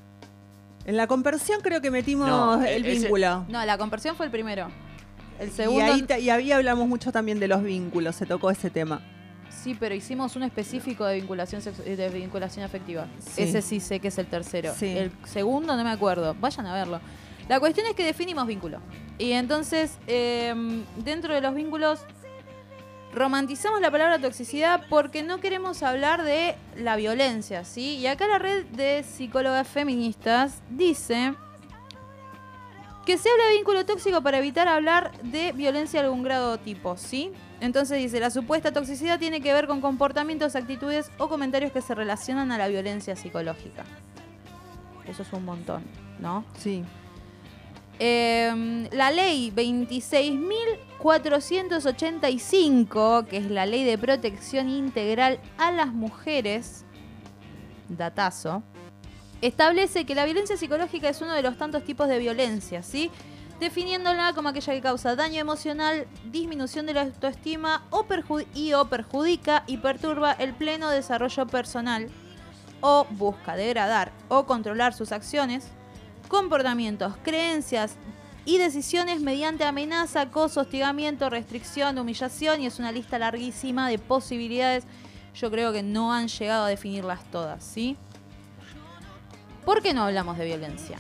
En la conversión creo que metimos No, el ese- vínculo. No, la conversión fue el primero. El Y segundo. ahí, y ahí hablamos mucho también de los vínculos, se tocó ese tema. Sí, pero hicimos uno específico de vinculación, sex- de vinculación afectiva. Sí. Ese sí sé que es el tercero. Sí. El segundo no me acuerdo. Vayan a verlo. La cuestión es que definimos vínculo. Y entonces, eh, dentro de los vínculos, romantizamos la palabra toxicidad porque no queremos hablar de la violencia, ¿sí? Y acá la red de psicólogas feministas dice que se habla de vínculo tóxico para evitar hablar de violencia de algún grado o tipo, ¿sí? Entonces dice, la supuesta toxicidad tiene que ver con comportamientos, actitudes o comentarios que se relacionan a la violencia psicológica. Eso es un montón, ¿no? Sí. Eh, la ley 26.485, que es la ley de protección integral a las mujeres, datazo, establece que la violencia psicológica es uno de los tantos tipos de violencia, ¿sí? Definiéndola como aquella que causa daño emocional, disminución de la autoestima o y o perjudica y perturba el pleno desarrollo personal o busca degradar o controlar sus acciones, comportamientos, creencias y decisiones mediante amenaza, acoso, hostigamiento, restricción, humillación y es una lista larguísima de posibilidades. Yo creo que no han llegado a definirlas todas, ¿sí? ¿Por qué no hablamos de violencia?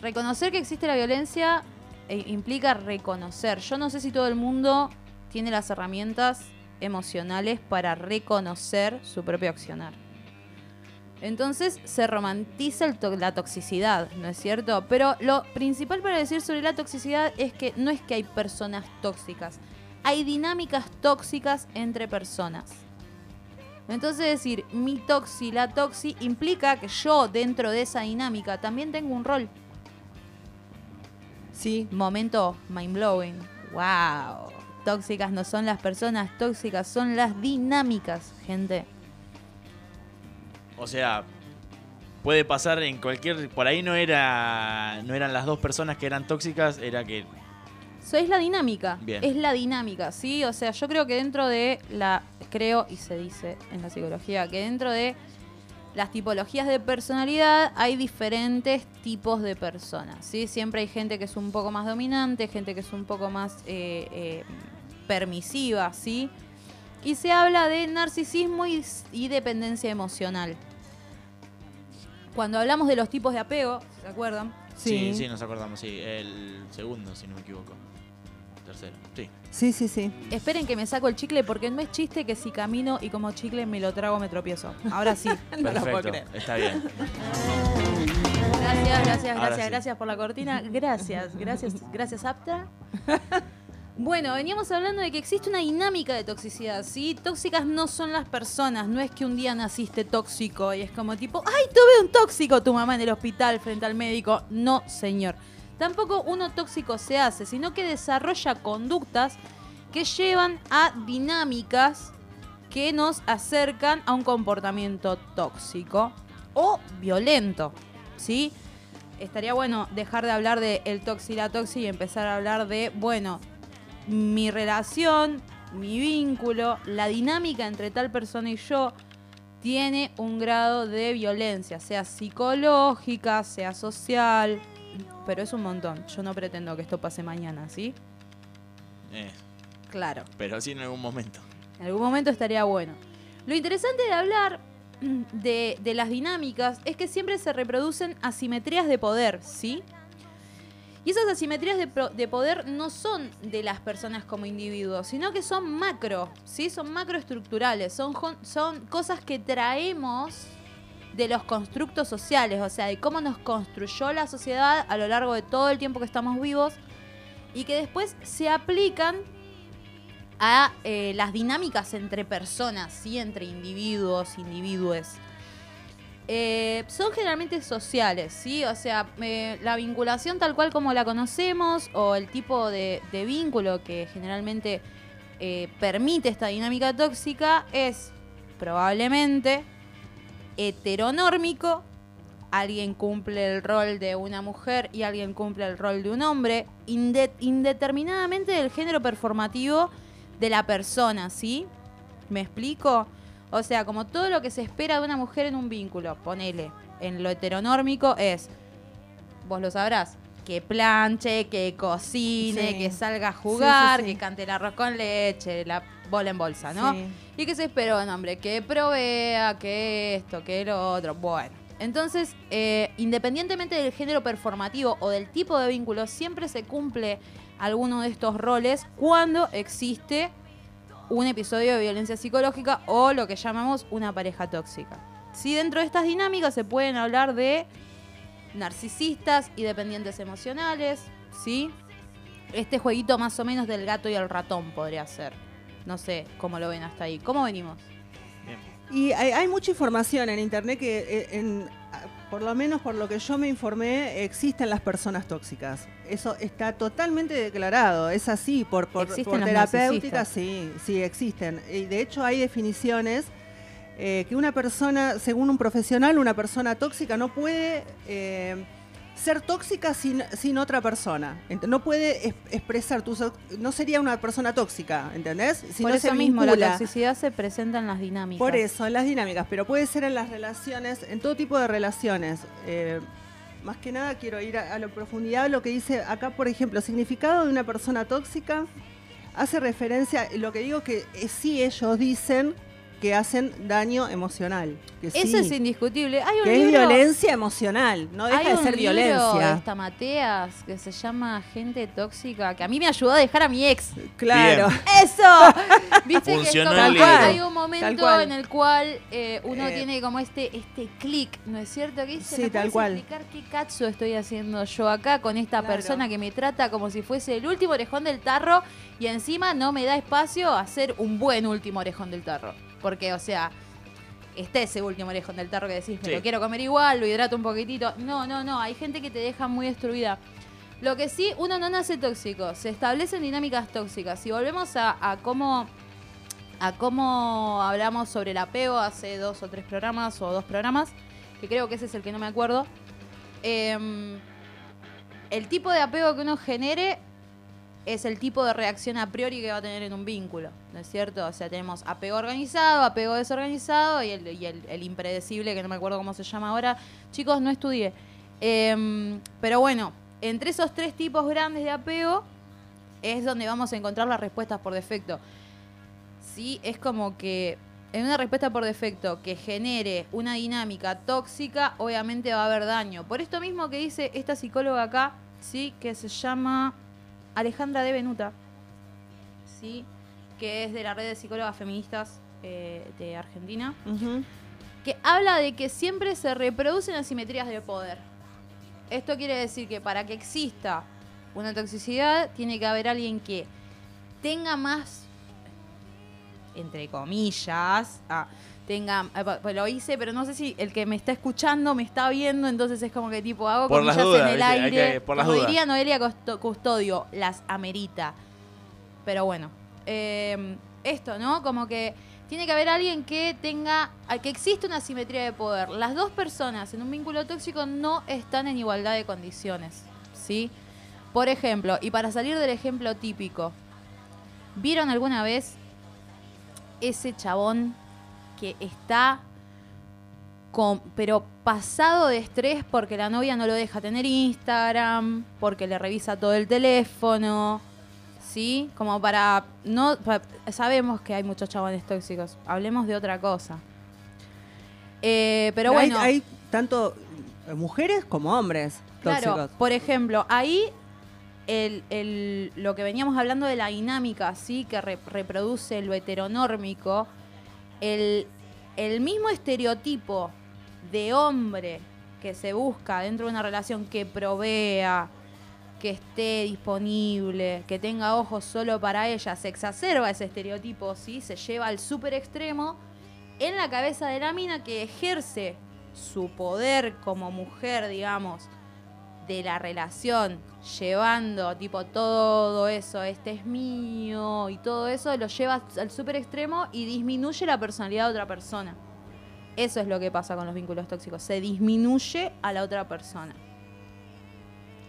Reconocer que existe la violencia eh, implica reconocer. Yo no sé si todo el mundo tiene las herramientas emocionales para reconocer su propio accionar. Entonces se romantiza la toxicidad, ¿no es cierto? Pero lo principal para decir sobre la toxicidad es que no es que hay personas tóxicas, hay dinámicas tóxicas entre personas. Entonces decir mi toxi, la toxi, implica que yo dentro de esa dinámica también tengo un rol. Sí. Momento mind blowing. Wow. Tóxicas no son las personas tóxicas, son las dinámicas, gente. O sea, puede pasar en cualquier. Por ahí no era. No eran las dos personas que eran tóxicas, era que. So, es la dinámica. Bien. Es la dinámica, ¿sí? O sea, yo creo que dentro de la. Creo, y se dice en la psicología, que dentro de las tipologías de personalidad hay diferentes tipos de personas, ¿sí? Siempre hay gente que es un poco más dominante, gente que es un poco más eh, eh, permisiva, ¿sí? Y se habla de narcisismo y, y dependencia emocional. Cuando hablamos de los tipos de apego, ¿se acuerdan? Sí. sí, nos acordamos, sí. El segundo, si no me equivoco. Tercero, sí. Sí, sí, sí. Esperen que me saco el chicle porque no es chiste que si camino y como chicle me lo trago me tropiezo. Ahora sí. *laughs* no lo puedo creer. está bien. Gracias, gracias, Ahora gracias, sí. gracias por la cortina. Gracias, gracias, gracias, Aptra. *laughs* Bueno, veníamos hablando de que existe una dinámica de toxicidad, ¿sí? Tóxicas no son las personas, no es que un día naciste tóxico y es como tipo, ¡ay, tuve un tóxico! Tu mamá en el hospital frente al médico. No, señor. Tampoco uno tóxico se hace, sino que desarrolla conductas que llevan a dinámicas que nos acercan a un comportamiento tóxico o violento, ¿sí? Estaría bueno dejar de hablar de el toxi la toxi y empezar a hablar de, bueno, mi relación, mi vínculo, la dinámica entre tal persona y yo tiene un grado de violencia, sea psicológica, sea social, pero es un montón. Yo no pretendo que esto pase mañana, ¿sí? Eh, Claro. pero sí en algún momento. En algún momento estaría bueno. Lo interesante de hablar *clears throat* de, de las dinámicas es que siempre se reproducen asimetrías de poder, ¿sí? Y esas asimetrías de, pro- de poder no son de las personas como individuos, sino que son macro, ¿sí? Son macroestructurales, son, son cosas que traemos de los constructos sociales, o sea, de cómo nos construyó la sociedad a lo largo de todo el tiempo que estamos vivos y que después se aplican a eh, las dinámicas entre personas, ¿sí? entre individuos, individuos. Eh, son generalmente sociales, ¿sí? O sea, eh, la vinculación tal cual como la conocemos o el tipo de, vínculo que generalmente permite esta dinámica tóxica es probablemente heteronórmico, alguien cumple el rol de una mujer y alguien cumple el rol de un hombre, inde- indeterminadamente del género performativo de la persona, ¿sí? ¿Me explico? O sea, como todo lo que se espera de una mujer en un vínculo, ponele, en lo heteronórmico es, vos lo sabrás, que planche, que cocine, Sí. que salga a jugar, Sí, sí, sí. que cante el arroz con leche, la bola en bolsa, ¿no? Sí. Y que se un hombre que provea, que esto, que lo otro. Bueno. Entonces, eh, independientemente del género performativo o del tipo de vínculo, siempre se cumple alguno de estos roles cuando existe un episodio de violencia psicológica o lo que llamamos una pareja tóxica. Si dentro de estas dinámicas se pueden hablar de narcisistas y dependientes emocionales, ¿sí? Este jueguito más o menos del gato y el ratón podría ser. No sé cómo lo ven hasta ahí. ¿Cómo venimos? Y hay, hay mucha información en internet que, eh, en- a- por lo menos por lo que yo me informé, existen las personas tóxicas. Eso está totalmente declarado, es así, por, por, terapéutica, sí, sí, existen. Y de hecho hay definiciones eh, que una persona, según un profesional, una persona tóxica no puede eh, ser tóxica sin, sin otra persona. No puede es- expresar tu... No sería una persona tóxica, ¿entendés? Si Por no eso se mismo, la toxicidad se presenta en las dinámicas. Por eso, en las dinámicas, pero puede ser en las relaciones, en todo tipo de relaciones. Eh, más que nada quiero ir a, a la profundidad de lo que dice acá, por ejemplo, significado de una persona tóxica hace referencia, lo que digo que eh, sí ellos dicen que hacen daño emocional. Que Eso sí, es indiscutible. Hay un que es libro, violencia emocional, no deja hay de un ser libro violencia. de esta Mateas que se llama Gente Tóxica, que a mí me ayudó a dejar a mi ex. Claro. Bien. *laughs* ¡Eso! Viste que es como libro. hay un Tal momento cual. en el cual eh, uno Eh, tiene como este, este clic, ¿no es cierto? Que dice, Sí, ¿me tal cual. explicar qué cacho estoy haciendo yo acá con esta Claro. persona que me trata como si fuese el último orejón del tarro y encima no me da espacio a ser un buen último orejón del tarro? Porque, o sea, este ese último orejón del tarro que decís, me Sí. lo quiero comer igual, lo hidrato un poquitito. No, no, no, hay gente que te deja muy destruida. Lo que sí, uno no nace tóxico, se establecen dinámicas tóxicas. Si volvemos a, a cómo a cómo hablamos sobre el apego hace dos o tres programas o dos programas, que creo que ese es el que no me acuerdo. em, el tipo de apego que uno genere es el tipo de reacción a priori que va a tener en un vínculo, ¿no es cierto? O sea, tenemos apego organizado, apego desorganizado y el, el impredecible, que no me acuerdo cómo se llama ahora. Chicos, no estudié. Em, pero bueno, entre esos tres tipos grandes de apego es donde vamos a encontrar las respuestas por defecto. Sí, es como que en una respuesta por defecto que genere una dinámica tóxica, obviamente va a haber daño. Por esto mismo que dice esta psicóloga acá, sí, que se llama Alejandra de Benuta, sí, que es de la red de psicólogas feministas eh, de Argentina, que habla de que siempre se reproducen asimetrías de poder. Esto quiere decir que para que exista una toxicidad, tiene que haber alguien que tenga más, entre comillas, ah, tenga, pues lo hice, pero no sé si el que me está escuchando me está viendo, entonces es como que tipo hago Por las dudas, en el aire. que- por las como dudas. diría Noelia Custo- Custodio, las amerita. Pero bueno, eh, esto, ¿no? Como que tiene que haber alguien que tenga, que existe una asimetría de poder. Las dos personas en un vínculo tóxico no están en igualdad de condiciones, ¿sí? Por ejemplo, y para salir del ejemplo típico, ¿vieron alguna vez ese chabón que está con, pero pasado de estrés porque la novia no lo deja tener Instagram, porque le revisa todo el teléfono, ¿sí? Como para no sabemos que hay muchos chabones tóxicos, hablemos de otra cosa. Eh, pero bueno, Hay, tanto mujeres como hombres tóxicos. Claro, por ejemplo, ahí el, el- lo que veníamos hablando de la dinámica, ¿sí? que re- reproduce lo heteronórmico, el, el mismo estereotipo de hombre que se busca dentro de una relación que provea, que esté disponible, que tenga ojos solo para ella, se exacerba ese estereotipo, ¿sí? se lleva al súper extremo en la cabeza de la mina que ejerce su poder como mujer, digamos, de la relación, llevando tipo todo eso, este es mío y todo eso, lo lleva al súper extremo y disminuye la personalidad de otra persona. Eso es lo que pasa con los vínculos tóxicos, se disminuye a la otra persona.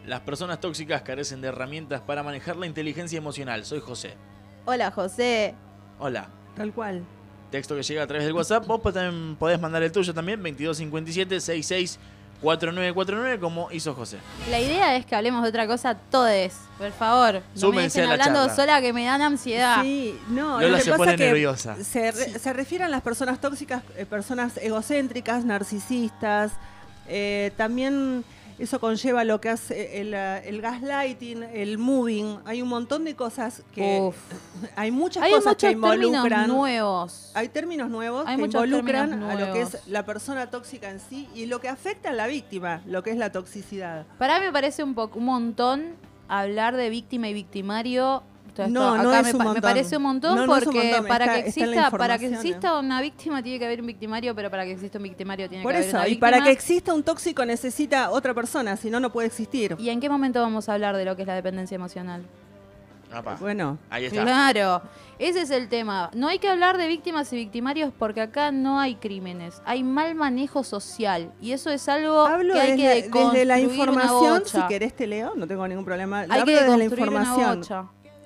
Las personas tóxicas carecen de herramientas para manejar la inteligencia emocional. Soy José. Hola José. Hola. Tal cual. Texto que llega a través del WhatsApp. Vos pues también podés mandar el tuyo también, 2257 664949 como hizo José. La idea es que hablemos de otra cosa todos, por favor. No me dejen a la hablando charla. sola que me dan ansiedad. Sí, no, Lola lo que se pasa pone que nerviosa. Se, re- se refieren las personas tóxicas, eh, personas egocéntricas, narcisistas. eh, también eso conlleva lo que hace el, eh, el gaslighting, el moving. Hay un montón de cosas que. Uf. Hay muchas Hay cosas que muchos términos involucran. nuevos. Hay términos nuevos Hay que involucran a lo que es la persona tóxica en sí y lo que afecta a la víctima, lo que es la toxicidad. Para mí me parece un, poco, un montón hablar de víctima y victimario. Esto No, no acá es me, un parece un montón No, no un porque montón, para, está- que exista, para que exista una víctima tiene que haber un victimario, pero para que exista un victimario tiene Por que haber eso, una y víctima. para que exista un tóxico necesita otra persona, si no, no puede existir. ¿Y en qué momento vamos a hablar de lo que es la dependencia emocional? Bueno, Ahí está. Claro, ese es el tema. No hay que hablar de víctimas y victimarios porque acá no hay crímenes, hay mal manejo social y eso es algo Hablo que hay desde, que desde la información, si querés te leo, no tengo ningún problema. Hay Hablo que desde la información.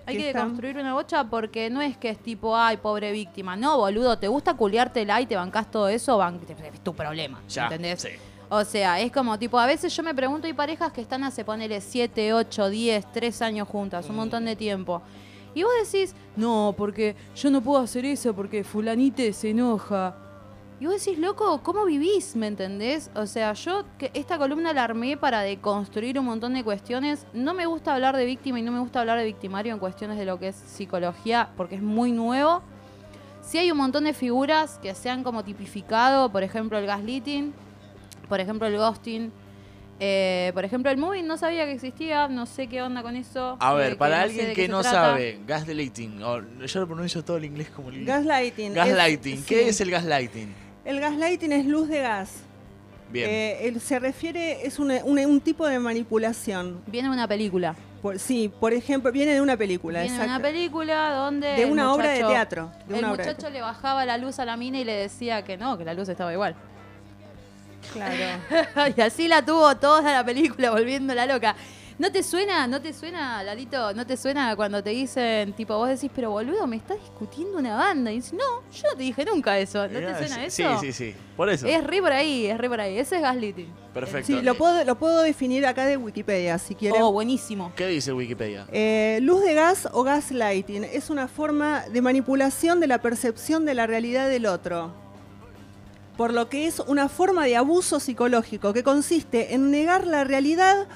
Hay que construir una bocha porque no es que es tipo, ay, pobre víctima. No, boludo, te gusta culiártela y te bancás todo eso, ban- es tu problema. Ya, ¿Entendés? sí. O sea, es como tipo, a veces yo me pregunto, hay parejas que están hace, ponele 7, 8, 10, 3 años juntas, un montón de tiempo. Y vos decís, no, porque yo no puedo hacer eso porque fulanite se enoja. Y vos decís, loco, ¿cómo vivís? ¿Me entendés? O sea, yo que esta columna la armé para deconstruir un montón de cuestiones. No me gusta hablar de víctima y no me gusta hablar de victimario en cuestiones de lo que es psicología, porque es muy nuevo. Sí hay un montón de figuras que se han como tipificado, por ejemplo el gaslighting, por ejemplo el ghosting, eh, por ejemplo el moving no sabía que existía, no sé qué onda con eso. A eh, ver, que para no sé alguien que no trata. sabe, gaslighting, o- yo lo pronuncio todo el inglés como el Gaslighting. Gaslighting. es- ¿Qué sí. es el gaslighting? El gaslighting es luz de gas. Bien. Eh, él se refiere, es un, un- un tipo de manipulación. Viene de una película. Por, sí, por ejemplo, viene de una película. Viene de una película donde. De el una obra de muchacho- teatro, de el una obra de muchacho le bajaba la luz a la mina y le decía que no, que la luz estaba igual. Claro. *laughs* y así la tuvo toda la película volviéndola loca. ¿No te suena, no te suena, Lalito, no te suena cuando te dicen, tipo, vos decís, pero boludo, me estás discutiendo una banda? Y dices, no, yo no te dije nunca eso. ¿No te suena sí, eso? Sí, sí, sí. Por eso. Es re por ahí, es re por ahí. Ese es gaslighting. Perfecto. Sí, lo puedo, lo puedo definir acá de Wikipedia, si quieren. Oh, buenísimo. ¿Qué dice Wikipedia? Eh, luz de gas o gaslighting es una forma de manipulación de la percepción de la realidad del otro. Por lo que es una forma de abuso psicológico que consiste en negar la realidad,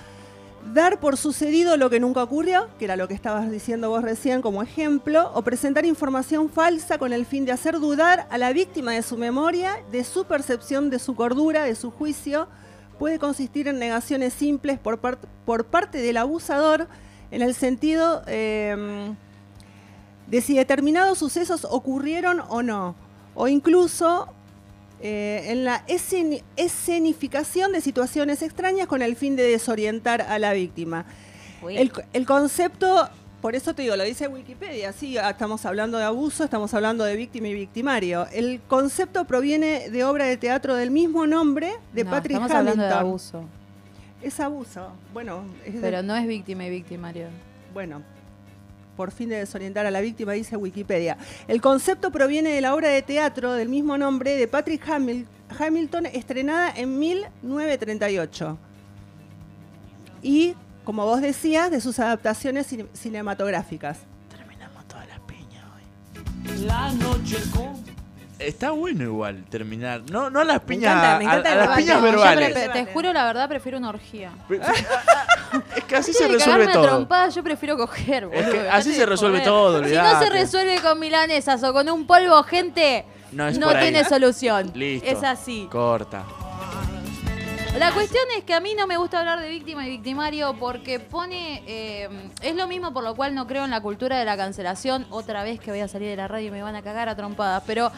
dar por sucedido lo que nunca ocurrió, que era lo que estabas diciendo vos recién como ejemplo, o presentar información falsa con el fin de hacer dudar a la víctima de su memoria, de su percepción, de su cordura, de su juicio. Puede consistir en negaciones simples por, part- por parte del abusador en el sentido eh, de si determinados sucesos ocurrieron o no, o incluso eh, en la esceni- escenificación de situaciones extrañas con el fin de desorientar a la víctima. El, el concepto, por eso te digo, lo dice Wikipedia, sí, ah, estamos hablando de abuso, estamos hablando de víctima y victimario. El concepto proviene de obra de teatro del mismo nombre de No, Patrick estamos Hamilton. hablando de abuso. Es abuso. Bueno, es de- Pero no es víctima y victimario. bueno, por fin de desorientar a la víctima, dice Wikipedia. El concepto proviene de la obra de teatro del mismo nombre de Patrick Hamil- Hamilton, estrenada en 1938. Y, como vos decías, de sus adaptaciones cine- cinematográficas. La noche con... Está bueno igual terminar. No, no a las piñas, encanta, me encanta a, a el las debate. piñas yo verbales. prefe- te juro la verdad, prefiero una orgía. *laughs* Es que así se resuelve todo. yo prefiero coger, Es que boludo. así se resuelve todo, Si no se resuelve con milanesas o con un polvo, gente, No no, es tiene solución. Listo. Es así. Corta. La cuestión es que a mí no me gusta hablar de víctima y victimario porque pone. eh, es lo mismo por lo cual no creo en la cultura de la cancelación. Otra vez que voy a salir de la radio y me van a cagar a trompadas. Pero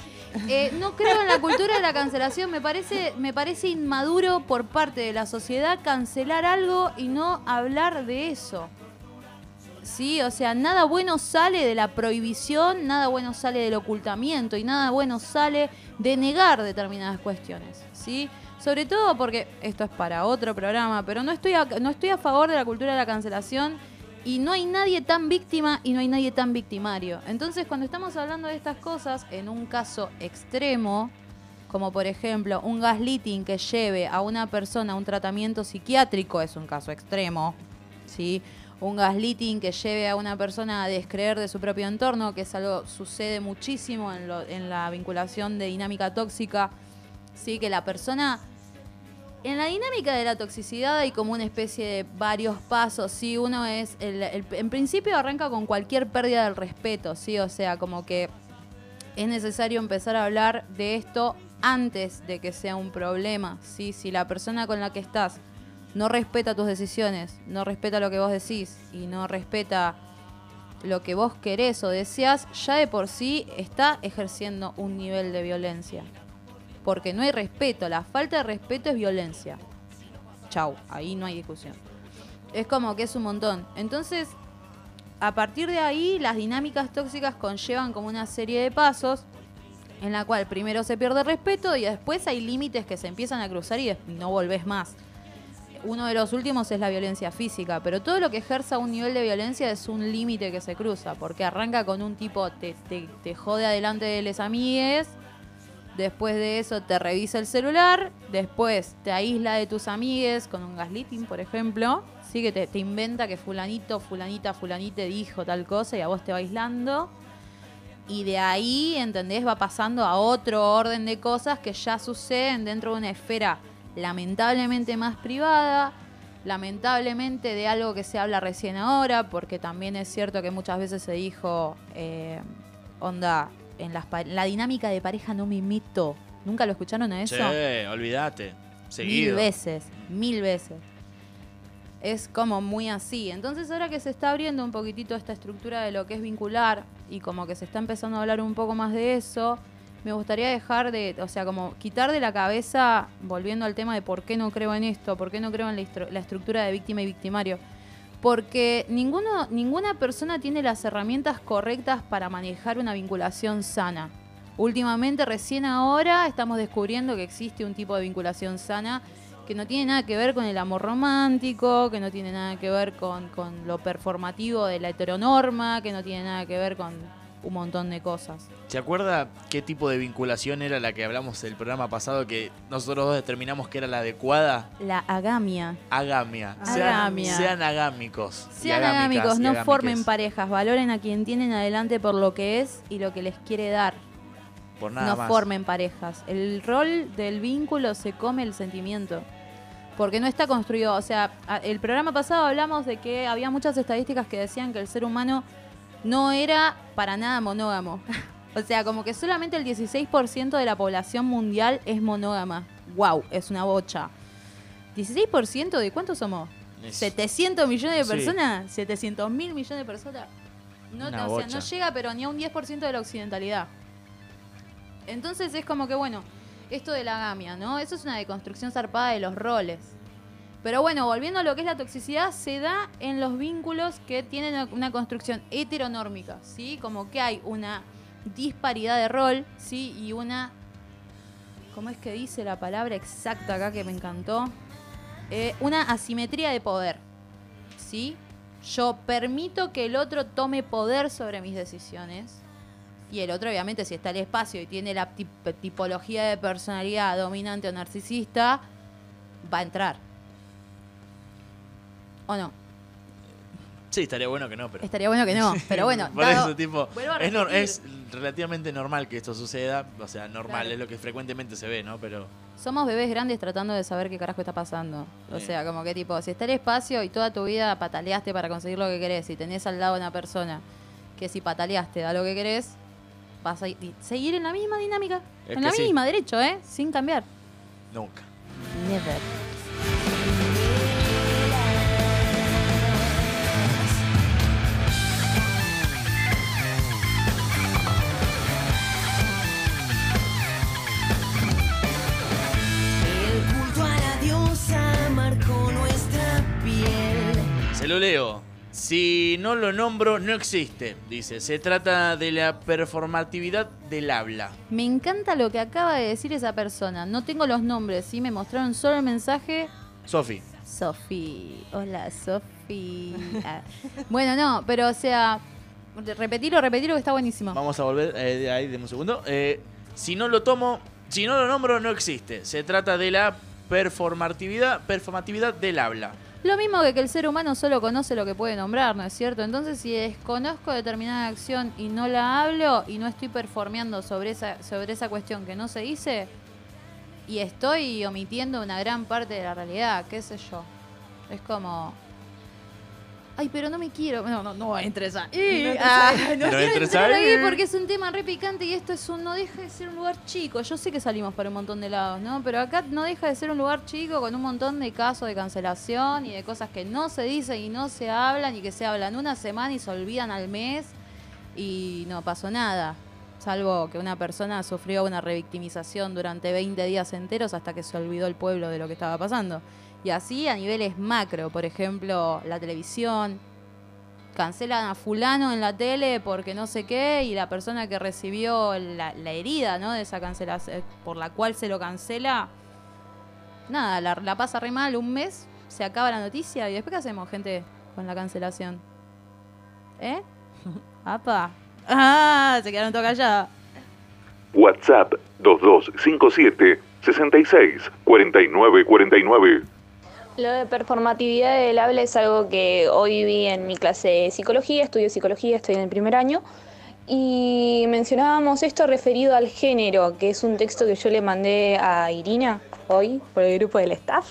eh, no creo en la cultura de la cancelación. Me parece, me parece inmaduro por parte de la sociedad cancelar algo y no hablar de eso. Sí, o sea, nada bueno sale de la prohibición, nada bueno sale del ocultamiento y nada bueno sale de negar determinadas cuestiones, ¿sí? Sobre todo porque esto es para otro programa, pero no estoy a, no estoy a favor de la cultura de la cancelación y no hay nadie tan víctima y no hay nadie tan victimario. Entonces, cuando estamos hablando de estas cosas en un caso extremo, como por ejemplo un gaslighting que lleve a una persona a un tratamiento psiquiátrico, es un caso extremo, ¿sí? Un gaslighting que lleve a una persona a descreer de su propio entorno, que es algo sucede muchísimo en, lo- en la vinculación de dinámica tóxica, ¿sí? Que la persona... En la dinámica de la toxicidad hay como una especie de varios pasos, ¿sí? Uno es, el- el- en principio arranca con cualquier pérdida del respeto, ¿sí? O sea, como que es necesario empezar a hablar de esto antes de que sea un problema. ¿sí? Si la persona con la que estás no respeta tus decisiones, no respeta lo que vos decís y no respeta lo que vos querés o deseas, ya de por sí está ejerciendo un nivel de violencia. Porque no hay respeto, la falta de respeto es violencia. Chau, ahí no hay discusión. Es como que es un montón. Entonces, a partir de ahí, las dinámicas tóxicas conllevan como una serie de pasos en la cual primero se pierde respeto y después hay límites que se empiezan a cruzar y no volvés más. Uno de los últimos es la violencia física, pero todo lo que ejerza un nivel de violencia es un límite que se cruza, porque arranca con un tipo te, te, te jode adelante de les amigues Después de eso te revisa el celular, después te aísla de tus amigues con un gaslighting, por ejemplo. Sí, que te, te inventa que fulanito, fulanita, fulanite dijo tal cosa y a vos te va aislando. Y de ahí, ¿entendés? Va pasando a otro orden de cosas que ya suceden dentro de una esfera lamentablemente más privada, lamentablemente de algo que se habla recién ahora, porque también es cierto que muchas veces se dijo, eh, onda, en las pa- la dinámica de pareja no me imito. ¿Nunca lo escucharon a eso? Sí, olvídate. Seguido. Mil veces, mil veces. Es como muy así. Entonces ahora que se está abriendo un poquitito esta estructura de lo que es vincular y como que se está empezando a hablar un poco más de eso, me gustaría dejar de, o sea, como quitar de la cabeza, volviendo al tema de por qué no creo en esto, por qué no creo en la, estru- la estructura de víctima y victimario. Porque ninguna persona tiene las herramientas correctas para manejar una vinculación sana. Últimamente, recién ahora, estamos descubriendo que existe un tipo de vinculación sana que no tiene nada que ver con el amor romántico, que no tiene nada que ver con, con lo performativo de la heteronorma, que no tiene nada que ver con un montón de cosas. ¿Se acuerda qué tipo de vinculación era la que hablamos el programa pasado que nosotros dos determinamos que era la adecuada? La agamia. Agamia. Sean, Agamia. sean agámicos. y Sean agámicos, no formen parejas, valoren a quien tienen adelante por lo que es y lo que les quiere dar. Por nada no más. formen parejas. El rol del vínculo se come el sentimiento. Porque no está construido. O sea, el programa pasado hablamos de que había muchas estadísticas que decían que el ser humano no era para nada monógamo. *laughs* o sea, como que solamente el 16% de la población mundial es monógama. ¡Wow! Es una bocha. ¿16% de cuántos somos? Es- ¿700 millones de Sí. personas? ¿700 mil millones de personas? No, o sea, no llega, pero ni a un 10% de la occidentalidad. Entonces es como que, bueno, esto de la gamia, ¿no? Eso es una deconstrucción zarpada de los roles. Pero bueno, volviendo a lo que es la toxicidad, se da en los vínculos que tienen una construcción heteronórmica, ¿sí? Como que hay una disparidad de rol, ¿sí? Y una... ¿Cómo es que dice la palabra exacta acá que me encantó? Eh, una asimetría de poder, ¿sí? Yo permito que el otro tome poder sobre mis decisiones. Y el otro, obviamente, si está el espacio y tiene la tip- tipología de personalidad dominante o narcisista, va a entrar. ¿O no? Sí, estaría bueno que no, pero. Estaría bueno que no, *laughs* pero bueno, Por dado- eso, tipo. Es, nor- es relativamente normal que esto suceda. O sea, normal, Claro. es lo que frecuentemente se ve, ¿no? Pero. Somos bebés grandes tratando de saber qué carajo está pasando. O sea, como que tipo, si está el espacio y toda tu vida pataleaste para conseguir lo que querés y tenés al lado una persona que si pataleaste da lo que querés, vas a seguir en la misma dinámica. Es en la sí. misma, derecho, ¿eh? Sin cambiar. Nunca. Never. Lo leo. Si no lo nombro, no existe. Dice. Se trata de la performatividad del habla. Me encanta lo que acaba de decir esa persona. No tengo los nombres, ¿sí? Me mostraron solo el mensaje. Sofi. Sofi. Hola, Sofi. Ah. Bueno, no, pero o sea, repetilo, repetilo que está buenísimo. Vamos a volver eh, de ahí, de un segundo. Eh, si no lo tomo, si no lo nombro, no existe. Se trata de la performatividad, performatividad del habla. Lo mismo que que el ser humano solo conoce lo que puede nombrar, ¿no es cierto? Entonces, si desconozco determinada acción y no la hablo y no estoy performeando sobre esa, sobre esa cuestión que no se dice, y estoy omitiendo una gran parte de la realidad, qué sé yo. Es como... Ay, pero no me quiero. No, no, no entres ahí. No entres Ah, ahí. no No quiero entres entrar ahí ahí. porque es un tema re picante y esto es un no deja de ser un lugar chico. Yo sé que salimos para un montón de lados, ¿no? Pero acá no deja de ser un lugar chico con un montón de casos de cancelación y de cosas que no se dicen y no se hablan y que se hablan una semana y se olvidan al mes y no pasó nada. Salvo que una persona sufrió una revictimización durante 20 días enteros hasta que se olvidó el pueblo de lo que estaba pasando. Y así a niveles macro, por ejemplo, la televisión, cancelan a fulano en la tele porque no sé qué y la persona que recibió la, la herida ¿no? de esa cancelación por la cual se lo cancela nada la, la pasa re mal un mes se acaba la noticia y después qué hacemos gente con la cancelación ¿eh? *laughs* apa ah se quedaron todos callados WhatsApp 2257 66 49 49. Lo de performatividad del habla es algo que hoy vi en mi clase de psicología, estudio psicología, estoy en el primer año, y mencionábamos esto referido al género, que es un texto que yo le mandé a Irina hoy por el grupo del staff.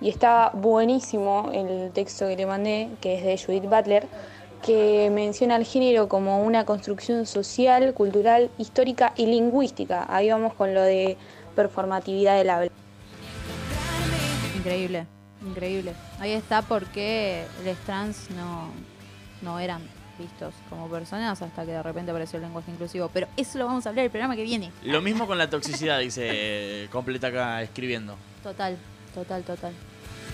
Y está buenísimo el texto que le mandé, que es de Judith Butler, que menciona el género como una construcción social, cultural, histórica y lingüística. Ahí vamos con lo de performatividad del habla. Increíble, increíble. Ahí está porque los trans no, no eran vistos como personas hasta que de repente apareció el lenguaje inclusivo. Pero eso lo vamos a hablar el programa que viene. Lo mismo con la toxicidad, dice, eh, completa acá escribiendo. Total, total, total.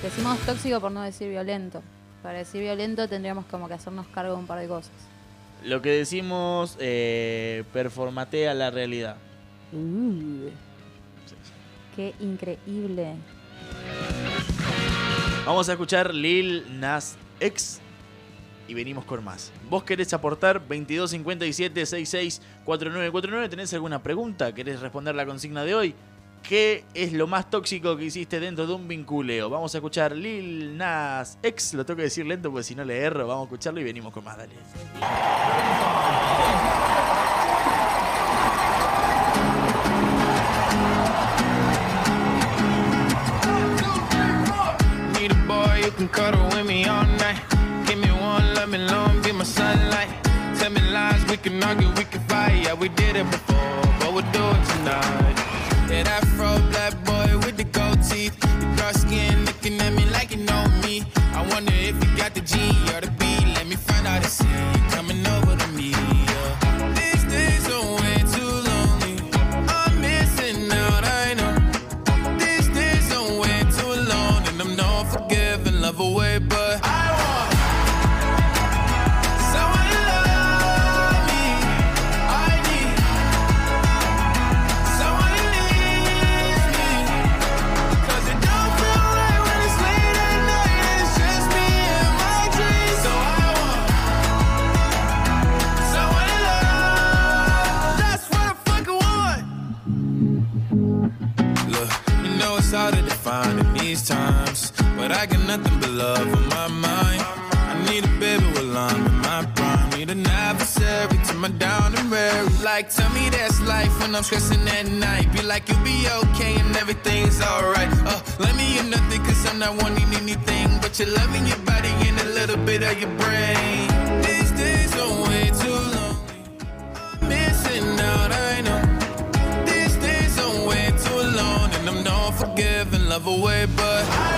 Decimos tóxico por no decir violento. Para decir violento tendríamos como que hacernos cargo de un par de cosas. Lo que decimos eh, performatea la realidad. Qué increíble. Vamos a escuchar Lil Nas X y venimos con más. ¿Vos querés aportar 2257 66 4949? ¿Tenés alguna pregunta? ¿Querés responder la consigna de hoy? ¿Qué es lo más tóxico que hiciste dentro de un vinculeo? Vamos a escuchar Lil Nas X. Lo tengo que decir lento porque si no le erro. Vamos a escucharlo y venimos con más. Dale. Can cuddle with me all night. Give me one, let me long, be my sunlight. Tell me lies, we can argue, we can fight. Yeah, we did it before, but we'll do it tonight. Yeah, that fro black boy with the gold teeth. Your dark skin looking at me like you know me. I wonder if you got the G or when I'm stressing at night. Be like, you'll be okay and everything's alright. Uh, let me in nothing, cause I'm not wanting anything but your love in your body and a little bit of your brain. These days are way too long. Missing out, I know. These days are way too long, and I'm not forgiving, love away, but I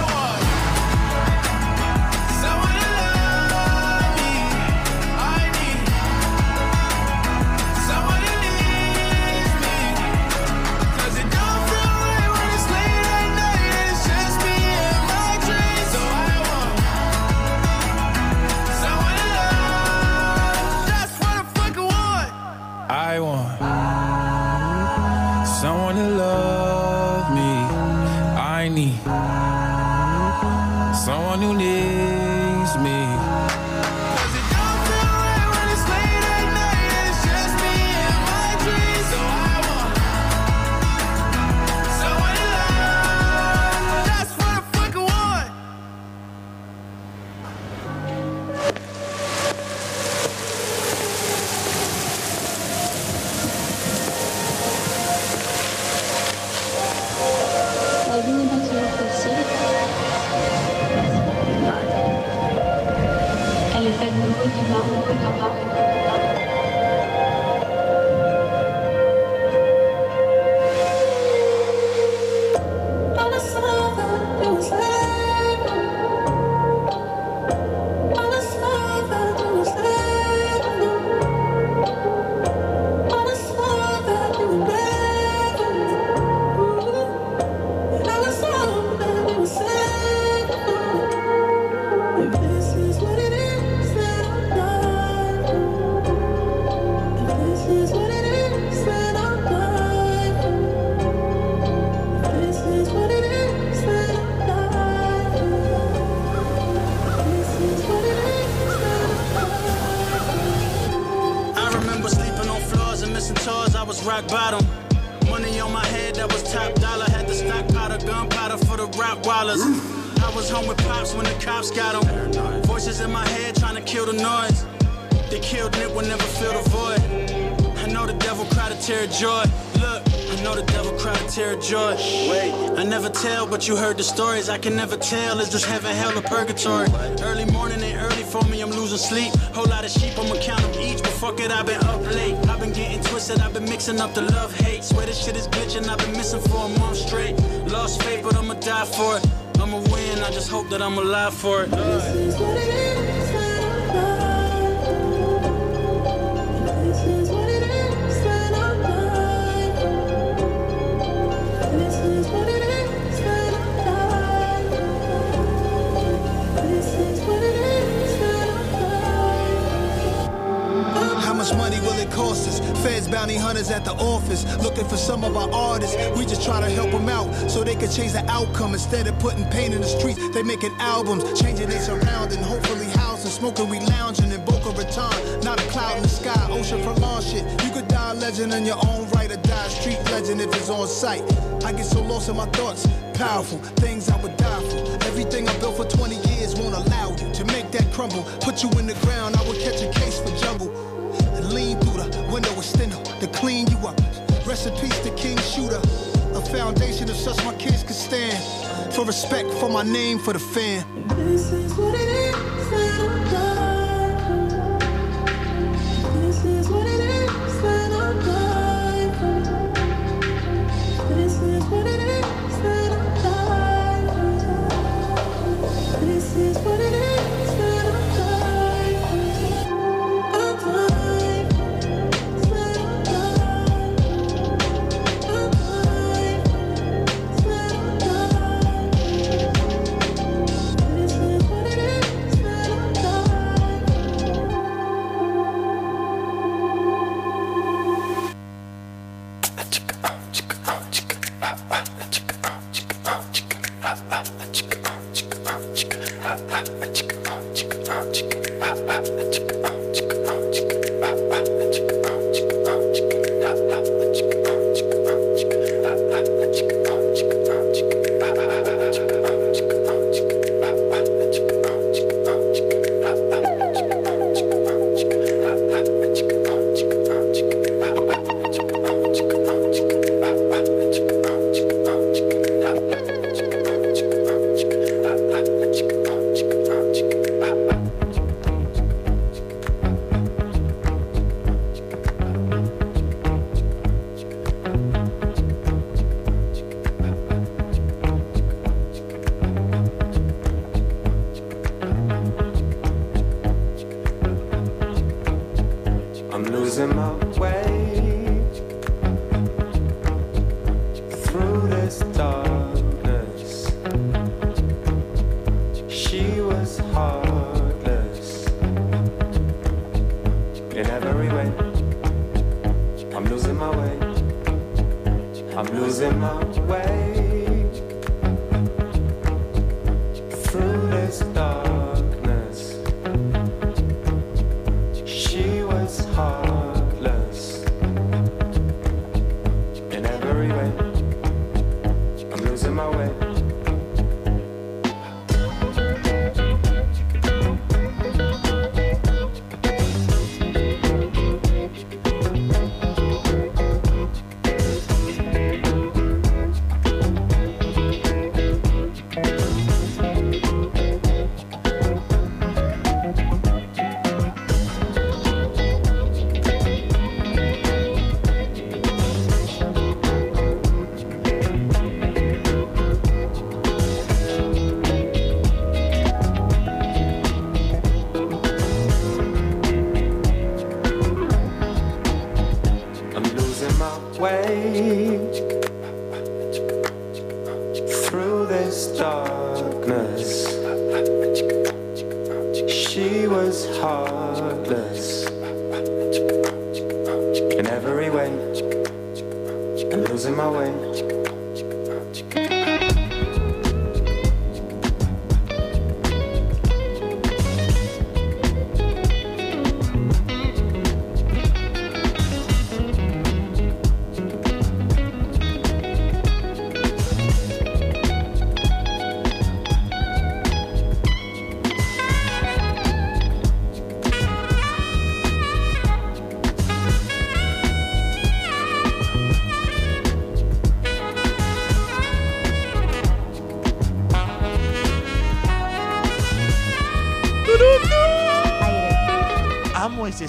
can never tell. Is this heaven, hell, or purgatory? Early morning ain't early for me. I'm losing sleep. Whole lot of sheep, I'ma count them each. But fuck it, I've been up late. I've been getting twisted. I've been mixing up the love hate. Swear this shit is glitching. I've been missing for a month straight. Lost faith, but I'ma die for it. I'ma win. I just hope that I'm alive for it. Feds, bounty hunters at the office, looking for some of our artists. We just try to help them out so they can change the outcome. Instead of putting pain in the streets, they making albums, changing their surrounding, hopefully housing, smoking, we lounging in Boca Raton. Not a cloud in the sky, ocean for long shit. You could die a legend in your own right or die a street legend if it's on sight. I get so lost in my thoughts, powerful things I would die for. Everything I built for 20 years won't allow you to make that crumble. Put you in the ground, I would catch a case for and lean through the window steno to clean you up. Rest in peace to King Shooter, a foundation of such my kids could stand. For respect for my name for the fan. This is what it is.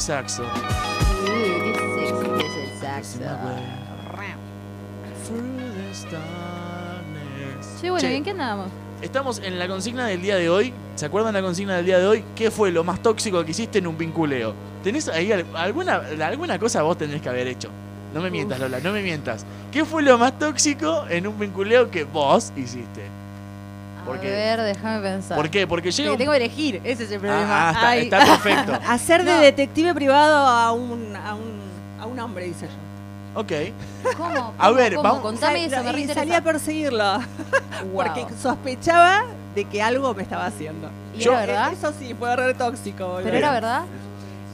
Saxo. Que. Che, bueno, Che. ¿en qué andábamos? Estamos en la consigna del día de hoy. ¿Se acuerdan la consigna del día de hoy? ¿Qué fue lo más tóxico que hiciste en un vinculeo? ¿Tenés ahí al- alguna, alguna cosa vos tenés que haber hecho? No me mientas, Lola, no me mientas. ¿Qué fue lo más tóxico en un vinculeo que vos hiciste? Porque, A ver, déjame pensar. ¿Por qué? Porque llega Porque tengo que elegir, ese es el problema. Ah, está- está perfecto. *laughs* Hacer de No. detective privado a un, a un, a un hombre, dice yo. Ok. ¿Cómo? *laughs* A ver, ¿Cómo? vamos- Contame Sa- eso, me y reinteresa. salí a perseguirlo. *laughs* Porque sospechaba de que algo me estaba haciendo. ¿Y era verdad? Eso sí, fue re tóxico. boludo. ¿Pero era verdad?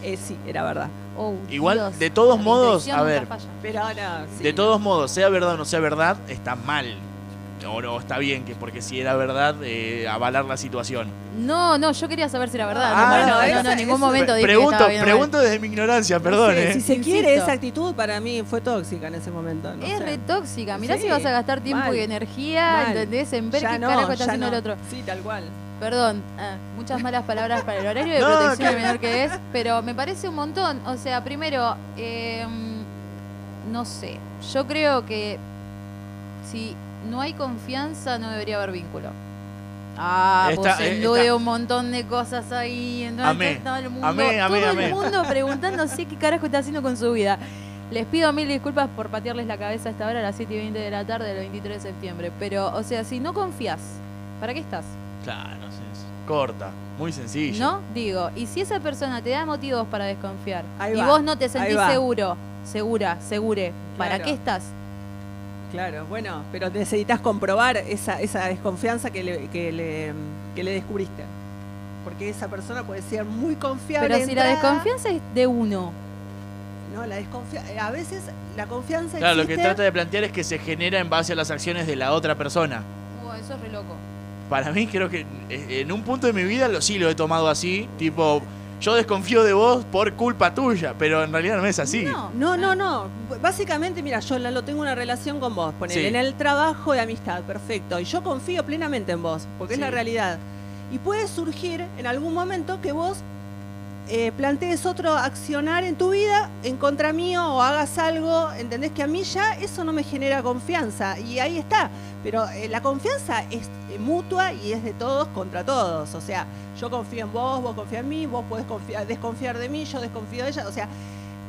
Eh, sí, era verdad. Oh, Igual, Dios, de todos la modos, a ver. Pero no, sí. de todos modos, sea verdad o no sea verdad, está mal. O no, está bien, que porque si era verdad, eh, avalar la situación. No, no, yo quería saber si era verdad. Ah, no, no, esa- en ningún momento dije que pregunto, mal. pregunto desde mi ignorancia, perdón, eh. Si se Insisto. quiere, esa actitud para mí fue tóxica en ese momento. no Es sé. re tóxica. Mirá Sí, si vas a gastar tiempo mal. y energía, Mal. ¿entendés? En ver Ya qué no, carajo está ya haciendo no. el otro. Sí, tal cual. Perdón, ah, muchas malas palabras para el horario de *laughs* No, protección menor que es, pero me parece un montón. O sea, primero, eh, no sé, yo creo que si no hay confianza no debería haber vínculo. Ah, Está- pues eh, endude está- un montón de cosas ahí. entonces Amé, todo el mundo, amé, amé, todo amé. el mundo preguntándose qué carajo está haciendo con su vida. Les pido mil disculpas por patearles la cabeza a esta hora, a las 7 y 20 de la tarde del 23 de septiembre. Pero, o sea, si no confías, ¿para qué estás? Claro, sí, sí. corta, muy sencillo. ¿No? Digo, y si esa persona te da motivos para desconfiar Ahí y va, vos no te sentís seguro, segura, segure, ¿para Claro. qué estás? Claro, bueno, pero necesitas comprobar esa, esa desconfianza que le, que, le, que le descubriste. Porque esa persona puede ser muy confiable. Pero si la desconfianza es de uno. No, la desconfianza. A veces la confianza Claro, lo que trata de plantear es que se genera en base a las acciones de la otra persona. Oh, eso es re loco. Para mí creo que eh, en un punto de mi vida lo, sí lo he tomado así, tipo, yo desconfío de vos por culpa tuya, pero en realidad no es así. No, no, no. Básicamente, mira, yo Lalo, tengo una relación con vos. Poner Sí. en el trabajo de amistad, perfecto. Y yo confío plenamente en vos, porque es la realidad. Y puede surgir en algún momento que vos eh, plantees otro accionar en tu vida en contra mío o hagas algo, ¿entendés? Que a mí ya eso no me genera confianza. Y ahí está. Pero eh, la confianza es eh, mutua y es de todos contra todos. O sea, yo confío en vos, vos confías en mí, vos podés confiar, desconfiar de mí, yo desconfío de ella. O sea,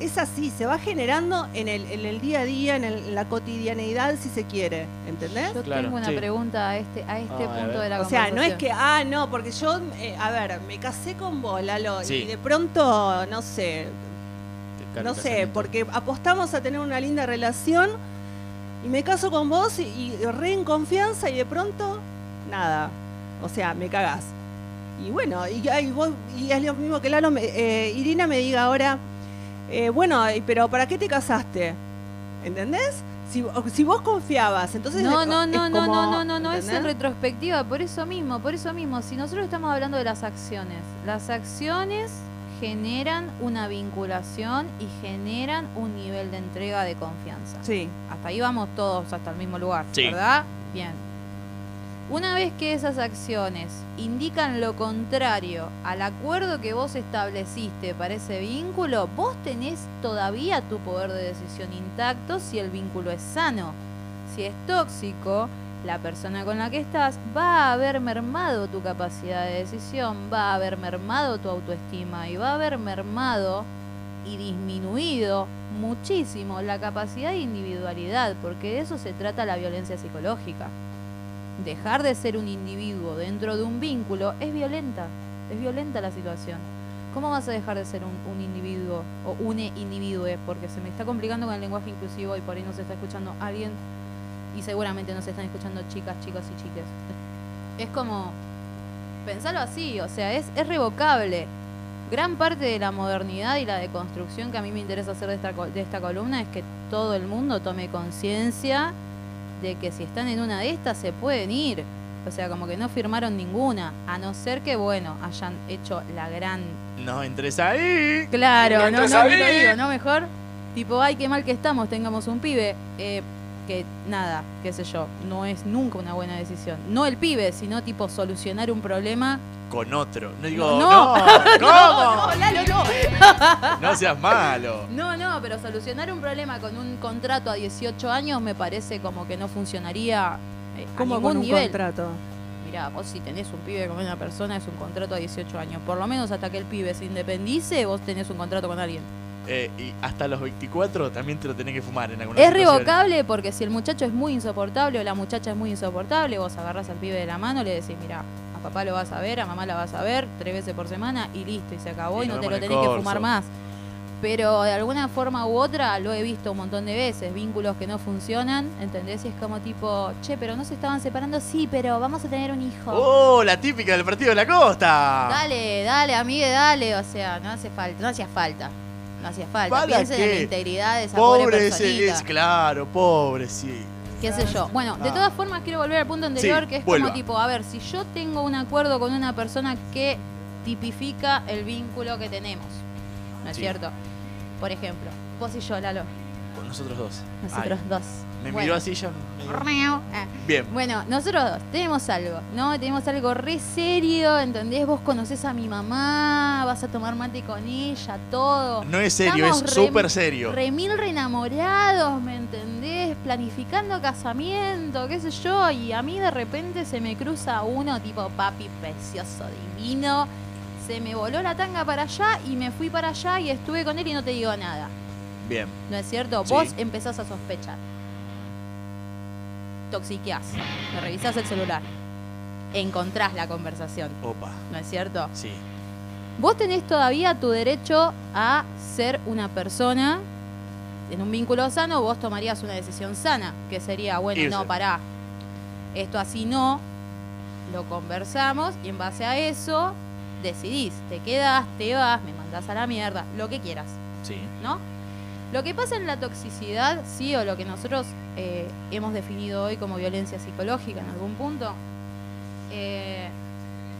es así, se va generando en el, en el día a día, en, el- en la cotidianeidad, si se quiere. ¿Entendés? Yo tengo una pregunta a este, a este Ah, punto de la O sea, no es conversación. que, ah, no, porque yo, eh, a ver, me casé con vos, Lalo, Sí. y de pronto, no sé, no sé, porque apostamos a tener una linda relación y me caso con vos y, y re en confianza y de pronto, nada. O sea, me cagás. Y bueno, y, y vos, y es lo mismo que Lalo, me- eh, Irina me diga ahora, eh, bueno, pero ¿para qué te casaste? ¿Entendés? Si, si vos confiabas, entonces... No, no, no, no, como- no, no, no, no, es en retrospectiva, por eso mismo, por eso mismo. Si nosotros estamos hablando de las acciones, las acciones generan una vinculación y generan un nivel de entrega de confianza. Sí. Hasta ahí vamos todos hasta el mismo lugar, Sí. ¿verdad? Bien. Una vez que esas acciones indican lo contrario al acuerdo que vos estableciste para ese vínculo, vos tenés todavía tu poder de decisión intacto si el vínculo es sano. Si es tóxico, la persona con la que estás va a haber mermado tu capacidad de decisión, va a haber mermado tu autoestima y va a haber mermado y disminuido muchísimo la capacidad de individualidad, porque de eso se trata la violencia psicológica. Dejar de ser un individuo dentro de un vínculo es violenta, es violenta la situación. ¿Cómo vas a dejar de ser un, individuo o un individuo? Porque se me está complicando con el lenguaje inclusivo y por ahí no se está escuchando alguien y seguramente nos están escuchando chicas, chicos y chiques. Es como, pensarlo así, o sea, es, es revocable. Gran parte de la modernidad y la deconstrucción que a mí me interesa hacer de esta, de esta columna es que todo el mundo tome conciencia de que si están en una de estas se pueden ir. O sea, como que no firmaron ninguna, a no ser que, bueno, hayan hecho la gran No entres ahí. Claro, no, no, ahí. digo, ¿no? Mejor, tipo, ay, qué mal que estamos, tengamos un pibe. Eh, que nada, qué sé yo, no es nunca una buena decisión. No el pibe, sino tipo solucionar un problema. Con otro. No digo, No, no, no, *laughs* ¿cómo? no, Lalo, no. *laughs* No seas malo. No, no, pero solucionar un problema con un contrato a 18 años me parece como que no funcionaría eh, a ¿Cómo ningún con un nivel. contrato? Mirá, vos si tenés un pibe con una persona es un contrato a 18 años. Por lo menos hasta que el pibe se independice, vos tenés un contrato con alguien. Eh, y hasta los 24 también te lo tenés que fumar en alguna Es revocable porque si el muchacho es muy insoportable o la muchacha es muy insoportable, vos agarrás al pibe de la mano y le decís, mira, a papá lo vas a ver, a mamá la vas a ver tres veces por semana y listo, y se acabó Y y, no te lo tenés que fumar más. Pero de alguna forma u otra lo he visto un montón de veces, vínculos que no funcionan, ¿entendés? Y es como tipo, che, pero no se estaban separando, sí, pero vamos a tener un hijo. ¡Oh, la típica del partido de la costa! Dale, dale, amigue, dale. O sea, no hace falta, no hacía falta. No hacía falta. ¿Para Piensen en la qué? integridad de esa pobre, Pobre personita. es claro, pobre, sí. qué sé yo. Bueno, de Ah. todas formas quiero volver al punto anterior, Sí, que es vuelva. como tipo, a ver, si yo tengo un acuerdo con una persona que tipifica el vínculo que tenemos, ¿no es Sí. cierto? Por ejemplo, vos y yo, Lalo, Con nosotros dos. nosotros Ay, dos. Me Bueno. miró así ya. me. Bien. Bueno, nosotros dos tenemos algo, ¿no? Tenemos algo re serio, ¿entendés? Vos conocés a mi mamá, vas a tomar mate con ella, todo. No es serio, Estamos es súper serio. Remil re enamorados, ¿me entendés? Planificando casamiento, qué sé yo, y a mí de repente se me cruza uno tipo papi precioso, divino. Se me voló la tanga para allá y me fui para allá y estuve con él y no te digo nada. Bien. ¿No es cierto? Sí. Vos empezás a sospechar. Toxiqueás. Me revisás el celular. Encontrás la conversación. Opa. ¿No es cierto? Sí. Vos tenés todavía tu derecho a ser una persona en un vínculo sano. Vos tomarías una decisión sana, que sería, bueno, Irse. no, pará. Esto así no. Lo conversamos y en base a eso decidís. Te quedás, te vas, me mandás a la mierda, lo que quieras. Sí. ¿no? Lo que pasa en la toxicidad, sí, o lo que nosotros eh, hemos definido hoy como violencia psicológica en algún punto, eh,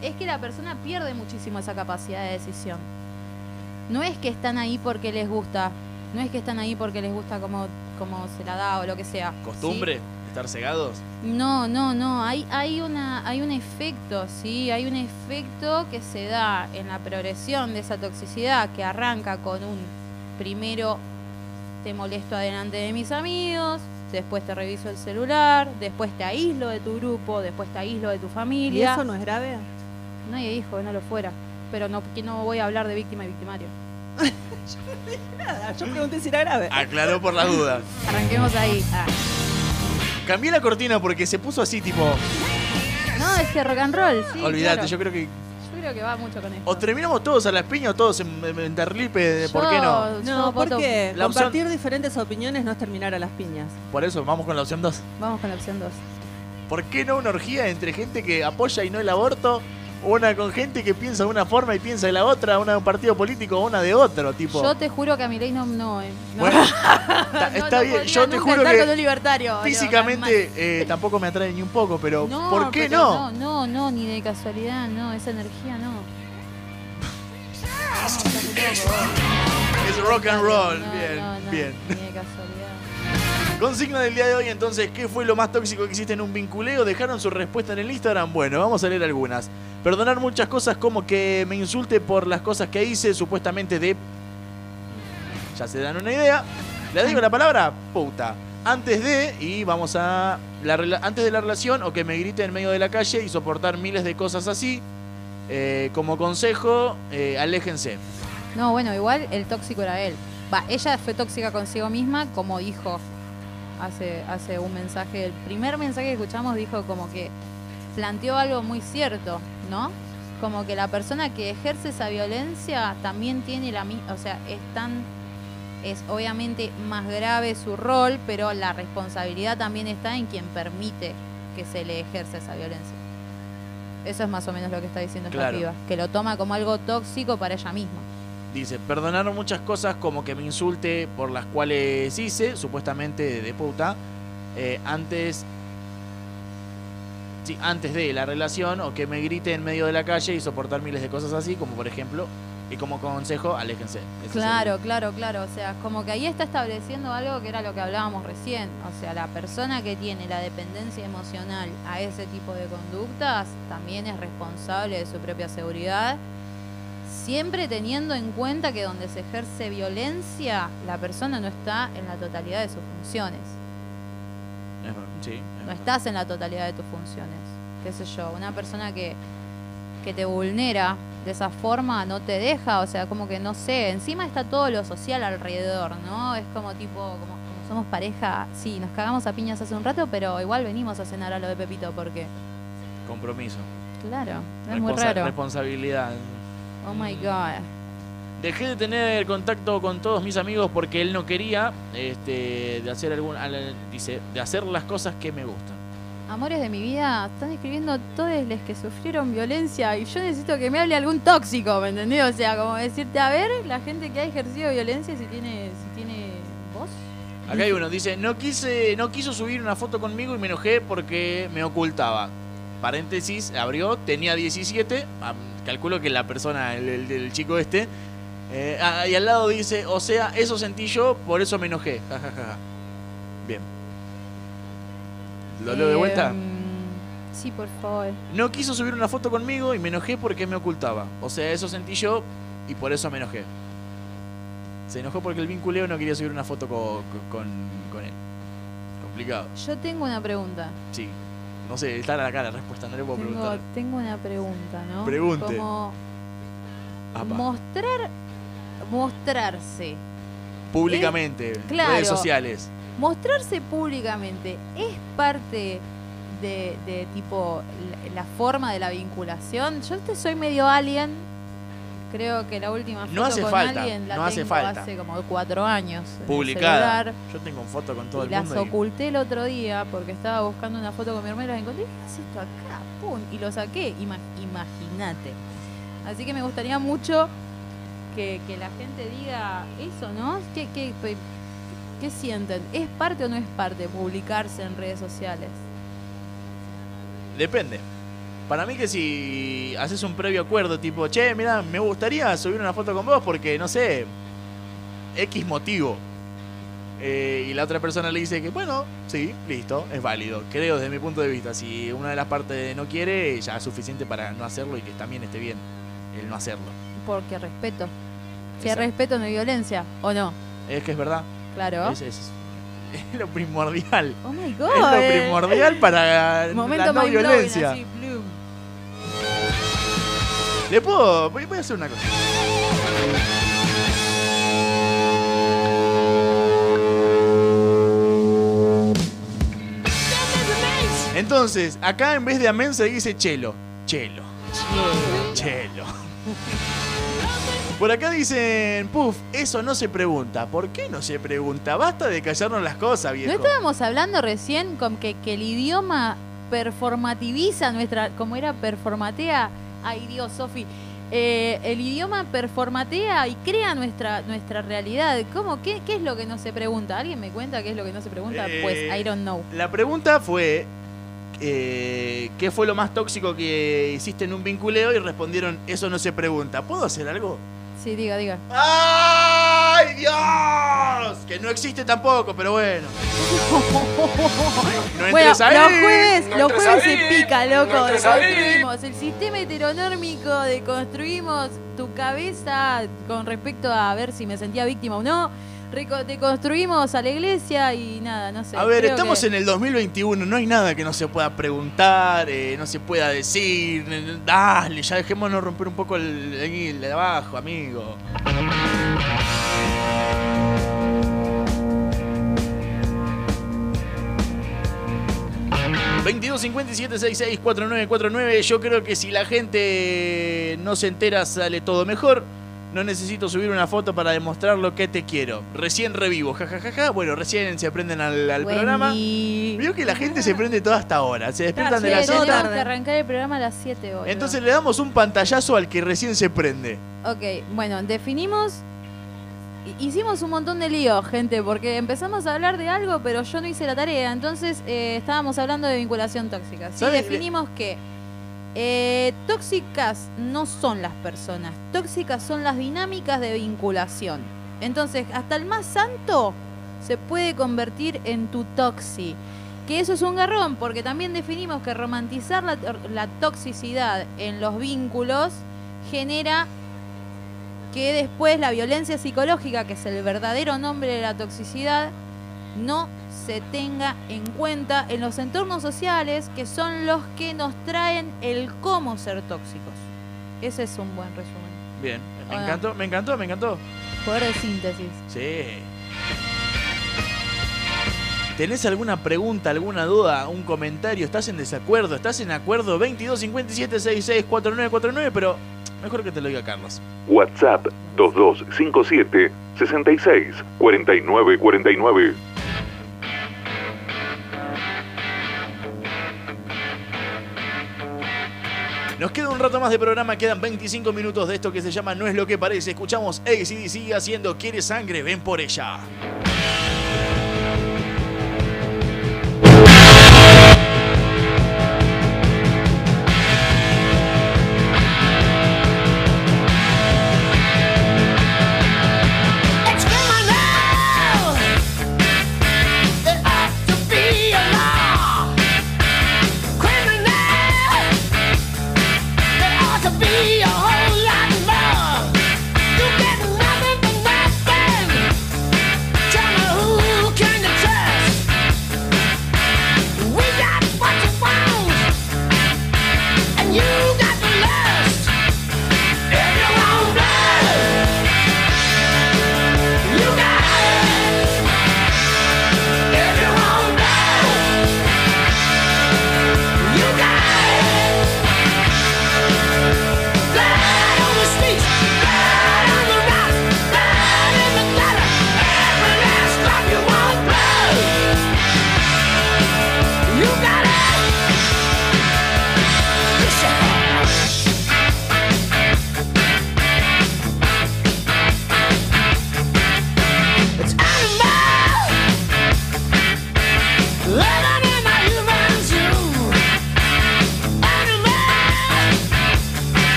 es que la persona pierde muchísimo esa capacidad de decisión. No es que están ahí porque les gusta, no es que están ahí porque les gusta como, como se la da o lo que sea. ¿sí? ¿Costumbre? ¿Estar cegados? No, no, no. Hay, hay, una, hay un efecto, ¿sí? Hay un efecto que se da en la progresión de esa toxicidad que arranca con un primero te molesto adelante de mis amigos, después te reviso el celular, después te aíslo de tu grupo, después te aíslo de tu ¿Y familia. eso no es grave? Nadie dijo que no lo fuera. Pero no, que no voy a hablar de víctima y victimario. *laughs* Nada, yo pregunté si era grave. Aclaró por las dudas. *laughs* Arranquemos ahí. Ah. Cambié la cortina porque se puso así, tipo. No, es que rock and roll, sí. olvídate, claro. yo creo que. Creo que va mucho con esto. O terminamos todos a las piñas o todos en, en- en terlipe, ¿por qué no? No, Yo voto- porque La opción- compartir diferentes opiniones no es terminar a las piñas. Por eso, vamos con la opción 2. Vamos con la opción 2. ¿Por qué no una orgía entre gente que apoya y no el aborto? Una con gente que piensa de una forma y piensa de la otra, una de un partido político o una de otro, tipo. Yo te juro que a mi ley no. no, eh, no. Bueno, está, *laughs* No, está no bien, yo te juro que con libertario, físicamente eh, tampoco me atrae ni un poco, pero ¿por qué pero no? no? No, no, ni de casualidad, no, esa energía no. *laughs* Es rock and roll, bien, bien. Ni de casualidad. Consigna del día de hoy, entonces, ¿qué fue lo más tóxico que hiciste en un vinculeo? ¿Dejaron su respuesta en el Instagram? Bueno, vamos a leer algunas. Perdonar muchas cosas como que me insulte por las cosas que hice, supuestamente de... Ya se dan una idea. ¿Le digo la palabra? Puta. Antes de, y vamos a... La, antes de la relación, o que me grite en medio de la calle y soportar miles de cosas así. Eh, como consejo, eh, aléjense. No, bueno, igual el tóxico era él. Va, ella fue tóxica consigo misma, como dijo hace, hace un mensaje. El primer mensaje que escuchamos dijo como que planteó algo muy cierto, ¿no? Como que la persona que ejerce esa violencia también tiene la misma, o sea, es tan, es obviamente más grave su rol, pero la responsabilidad también está en quien permite que se le ejerza esa violencia. Eso es más o menos lo que está diciendo esta Claro. piba, que lo toma como algo tóxico para ella misma. Dice, perdonar muchas cosas como que me insulte por las cuales hice, supuestamente de, de puta, eh, antes, sí, antes de la relación o que me grite en medio de la calle y soportar miles de cosas así, como por ejemplo, y como consejo, aléjense. Ese Claro, claro, claro. O sea, como que ahí está estableciendo algo que era lo que hablábamos recién. O sea, la persona que tiene la dependencia emocional a ese tipo de conductas también es responsable de su propia seguridad Siempre teniendo en cuenta que donde se ejerce violencia, la persona no está en la totalidad de sus funciones. Sí, es No estás en la totalidad de tus funciones. Qué sé yo, una persona que, que te vulnera de esa forma no te deja, o sea, como que no sé, encima está todo lo social alrededor, ¿no? Es como tipo, como, como somos pareja, sí, nos cagamos a piñas hace un rato, pero igual venimos a cenar a lo de Pepito porque, Compromiso. claro, es muy raro. Responsabilidad. Oh my god. Dejé de tener contacto con todos mis amigos porque él no quería este, de hacer algún, al- dice, de hacer las cosas que me gustan. Amores de mi vida, están escribiendo todos los que sufrieron violencia y yo necesito que me hable algún tóxico, ¿me entendés? O sea, como decirte, a ver, la gente que ha ejercido violencia si tiene, si tiene voz. Acá hay uno, dice, no quise, no quiso subir una foto conmigo y me enojé porque me ocultaba. Paréntesis, abrió, tenía 17, ah, calculo que la persona, el, el- el chico este, eh, ah, y al lado dice, o sea, eso sentí yo, por eso me enojé. Ja, ja, ja, ja. Bien. ¿Lo leo de vuelta? Em, sí, por favor. No quiso subir una foto conmigo y me enojé porque me ocultaba. O sea, eso sentí yo y por eso me enojé. Se enojó porque el vinculeo no quería subir una foto co- co- con, con, él. Complicado. Yo tengo una pregunta. Sí. No sé, está acá la respuesta, no le puedo Tengo, preguntar. tengo una pregunta, ¿no? Pregunte. Como mostrar, mostrarse. Públicamente, claro. redes sociales. Mostrarse públicamente es parte de, de tipo la, la forma de la vinculación. Yo te soy medio alien. Creo que la última foto No hace con falta, alguien la no hace tengo falta. hace como cuatro años. en el Publicada. celular. Yo tengo foto con todo y el las mundo. y- oculté el otro día porque estaba buscando una foto con mi hermano y las encontré. ¿Qué haces esto acá? ¡Pum! Y lo saqué. Ima- Imagínate. Así que me gustaría mucho que, que la gente diga eso, ¿no? ¿Qué, qué, pe- qué sienten? ¿Es parte o no es parte publicarse en redes sociales? Depende. Para mí que si haces un previo acuerdo, tipo, che, mira, me gustaría subir una foto con vos porque, no sé, X motivo. Eh, y la otra persona le dice que, bueno, sí, listo, es válido. Creo desde mi punto de vista, si una de las partes no quiere, ya es suficiente para no hacerlo y que también esté bien el no hacerlo. Porque respeto. Si hay respeto no hay violencia, ¿o no? Es que es verdad. Claro. Es, es- *laughs* es lo primordial. Oh my Es god. lo eh. primordial para *laughs* Momento la no violencia. así. Le puedo. Voy, a hacer una cosa. Entonces, acá en vez de amén se dice chelo. Chelo. Chelo. Por acá dicen, puf, eso no se pregunta. ¿Por qué no se pregunta? Basta de callarnos las cosas, ¿No viejo. estábamos hablando recién con que, que el idioma performativiza nuestra. como era performatea? Ay Dios, Sofi. Eh, el idioma performatea y crea nuestra, nuestra realidad. ¿Cómo? ¿Qué, ¿Qué es lo que no se pregunta? ¿Alguien me cuenta qué es lo que no se pregunta? Eh, pues I don't know. La pregunta fue, eh, ¿qué fue lo más tóxico que hiciste en un vinculeo? Y respondieron, eso no se pregunta. ¿Puedo hacer algo? Sí, diga, diga. ¡Ay, Dios! Que no existe tampoco, pero bueno. *laughs* No bueno, entres ahí. los jueves, No los jueves ahí. se pica, loco. No. Deconstruimos el sistema heteronórmico, deconstruimos tu cabeza con respecto a ver si me sentía víctima o no. Reco- Deconstruimos a la iglesia y nada, no sé. A ver, estamos que- en el 2021, no hay nada que no se pueda preguntar, eh, no se pueda decir. Dale, ya dejémonos romper un poco el, el de abajo, amigo. ...2257-664949... Yo creo que si la gente no se entera sale todo mejor... No necesito subir una foto para demostrar lo que te quiero. Recién revivo, jajajaja. Bueno, recién se prenden al, al programa. Vio que la gente se prende toda hasta ahora. Se despiertan de tenemos otras. que arrancar el programa a las 7 hoy. Entonces le damos un pantallazo al que recién se prende. Ok, bueno, definimos. hi- Hicimos un montón de líos, gente, porque empezamos a hablar de algo, pero yo no hice la tarea. Entonces eh, estábamos hablando de vinculación tóxica. Sí, definimos que eh, tóxicas no son las personas, tóxicas son las dinámicas de vinculación. Entonces, hasta el más santo se puede convertir en tu toxi. Que eso es un garrón, porque también definimos que romantizar la, la toxicidad en los vínculos genera que después la violencia psicológica, que es el verdadero nombre de la toxicidad, no se tenga en cuenta en los entornos sociales que son los que nos traen el cómo ser tóxicos. Ese es un buen resumen. Bien, me encantó, me encantó, me encantó. Poder de síntesis. Sí. ¿Tenés alguna pregunta, alguna duda, un comentario? ¿Estás en desacuerdo? ¿Estás en acuerdo? 22 57 66 4949, pero mejor que te lo diga Carlos. WhatsApp 2257 66 49 49. Nos queda un rato más de programa, quedan 25 minutos de esto que se llama No es lo que parece. Escuchamos ACDC haciendo Quiere sangre, ven por ella.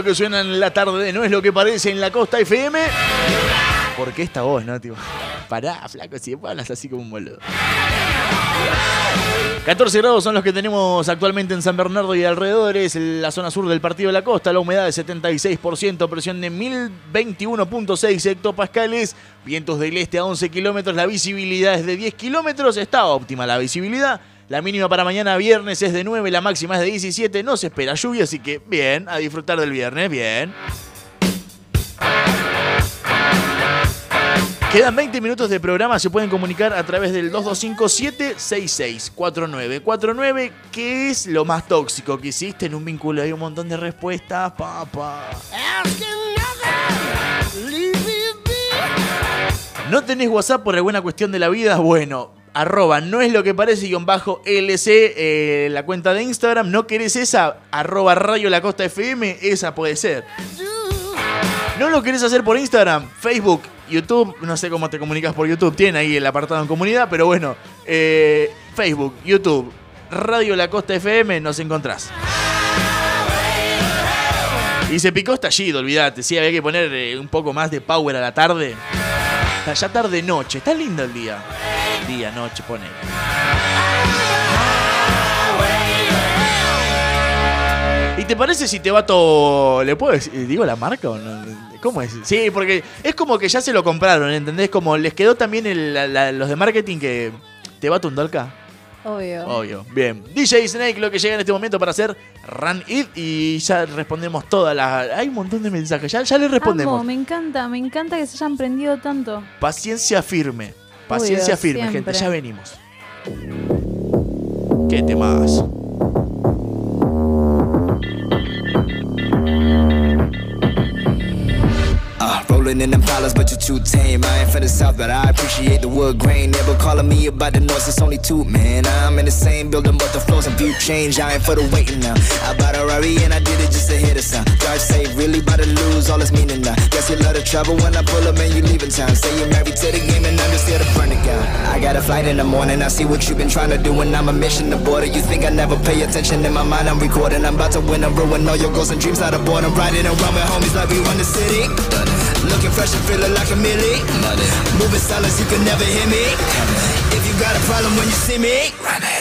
Lo que suena en la tarde no es lo que parece en la costa FM. ¿Por qué esta voz, no? Tipo, pará, flaco, si hablas así como un boludo. 14 grados son los que tenemos actualmente en San Bernardo y alrededores, la zona sur del partido de la costa, la humedad de 76%, presión de 1021.6 hectopascales, vientos del este a 11 kilómetros, la visibilidad es de 10 kilómetros, está óptima la visibilidad, La mínima para mañana viernes es de 9, la máxima es de 17. No se espera lluvia, así que bien, a disfrutar del viernes, bien. Quedan 20 minutos de programa, se pueden comunicar a través del 225-766-4949. ¿Qué es lo más tóxico que hiciste en un vínculo? Hay un montón de respuestas, papá. ¿No tenés WhatsApp por alguna cuestión de la vida? Bueno, arroba no es lo que parece guion bajo LC, eh, la cuenta de Instagram. ¿No querés esa? Arroba Radio La Costa FM, esa puede ser. ¿No lo querés hacer por Instagram? Facebook, YouTube, no sé cómo te comunicas por YouTube, tiene ahí el apartado en comunidad, pero bueno, eh, Facebook, YouTube, Radio La Costa FM, nos encontrás. Y se picó estallido, olvídate, sí, había que poner eh, un poco más de power a la tarde. Ya tarde noche, está lindo el día. Día, noche, pone. ¿Y te parece si te vato... ¿Le puedo decir, digo la marca o no? ¿Cómo es? Sí, porque es como que ya se lo compraron, ¿entendés? Como les quedó también el- la- la- los de marketing que te vato un dolca. Obvio. Obvio. Bien. DJ Snake, lo que llega en este momento para hacer Run It y ya respondemos todas las. Hay un montón de mensajes. Ya, ya le respondemos. Amo, me encanta, me encanta que se hayan prendido tanto. Paciencia firme. Paciencia Obvio, firme, siempre. gente. Ya venimos. ¿Qué temas? Rolling in them dollars, but you're too tame. I ain't for the south, but I appreciate the wood grain. Never calling me about the noise, it's only two, man. I'm in the same building, but the floors and view change. I ain't for the waiting now. I bought a Rari and I did it just to hit the sound. Drive say, really about to lose all its meaning now. Guess you love the trouble when I pull up and you leaving town. Say you're married to the game and I'm just here to burn it down. I got a flight in the morning, I see what you've been trying to do, and I'm a mission to border. You think I never pay attention in my mind, I'm recording. I'm about to win and ruin all your goals and dreams out of boredom. Riding around with homies like we run the city. Looking fresh and feeling like a millie. Money. Moving silence, you can never hear me. If you got a problem when you see me, run it.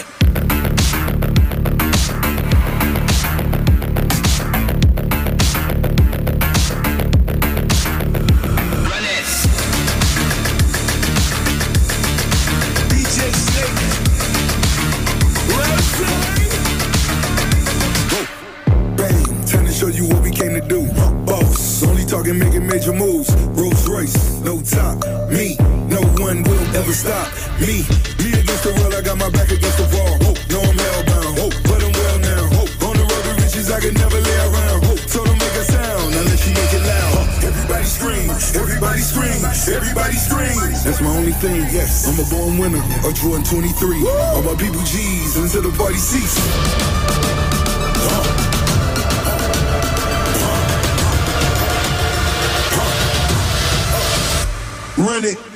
Me, me against the world, I got my back against the wall. Oh, no, I'm hellbound. Oh, but I'm well now. Oh, on the road to riches, I can never lay around. Oh, so don't make a sound unless you make it loud. Oh, everybody scream, everybody scream, everybody scream. That's my only thing, yes. I'm a born winner, a Jordan 23. All my people G's until the party cease. Run it.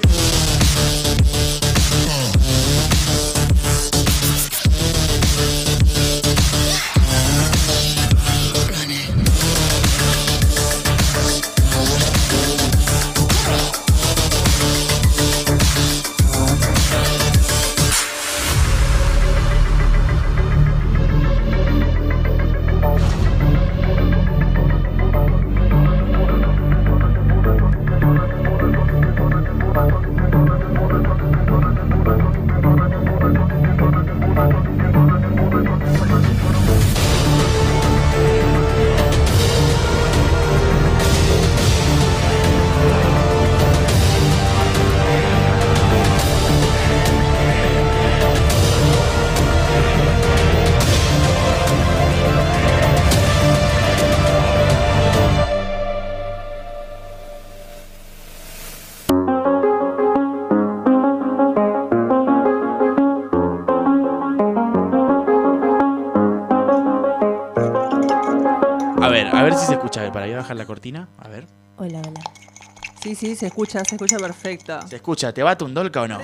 Sí, sí, se escucha, se escucha perfecto. ¿Se escucha? ¿Te bate un dolca o no?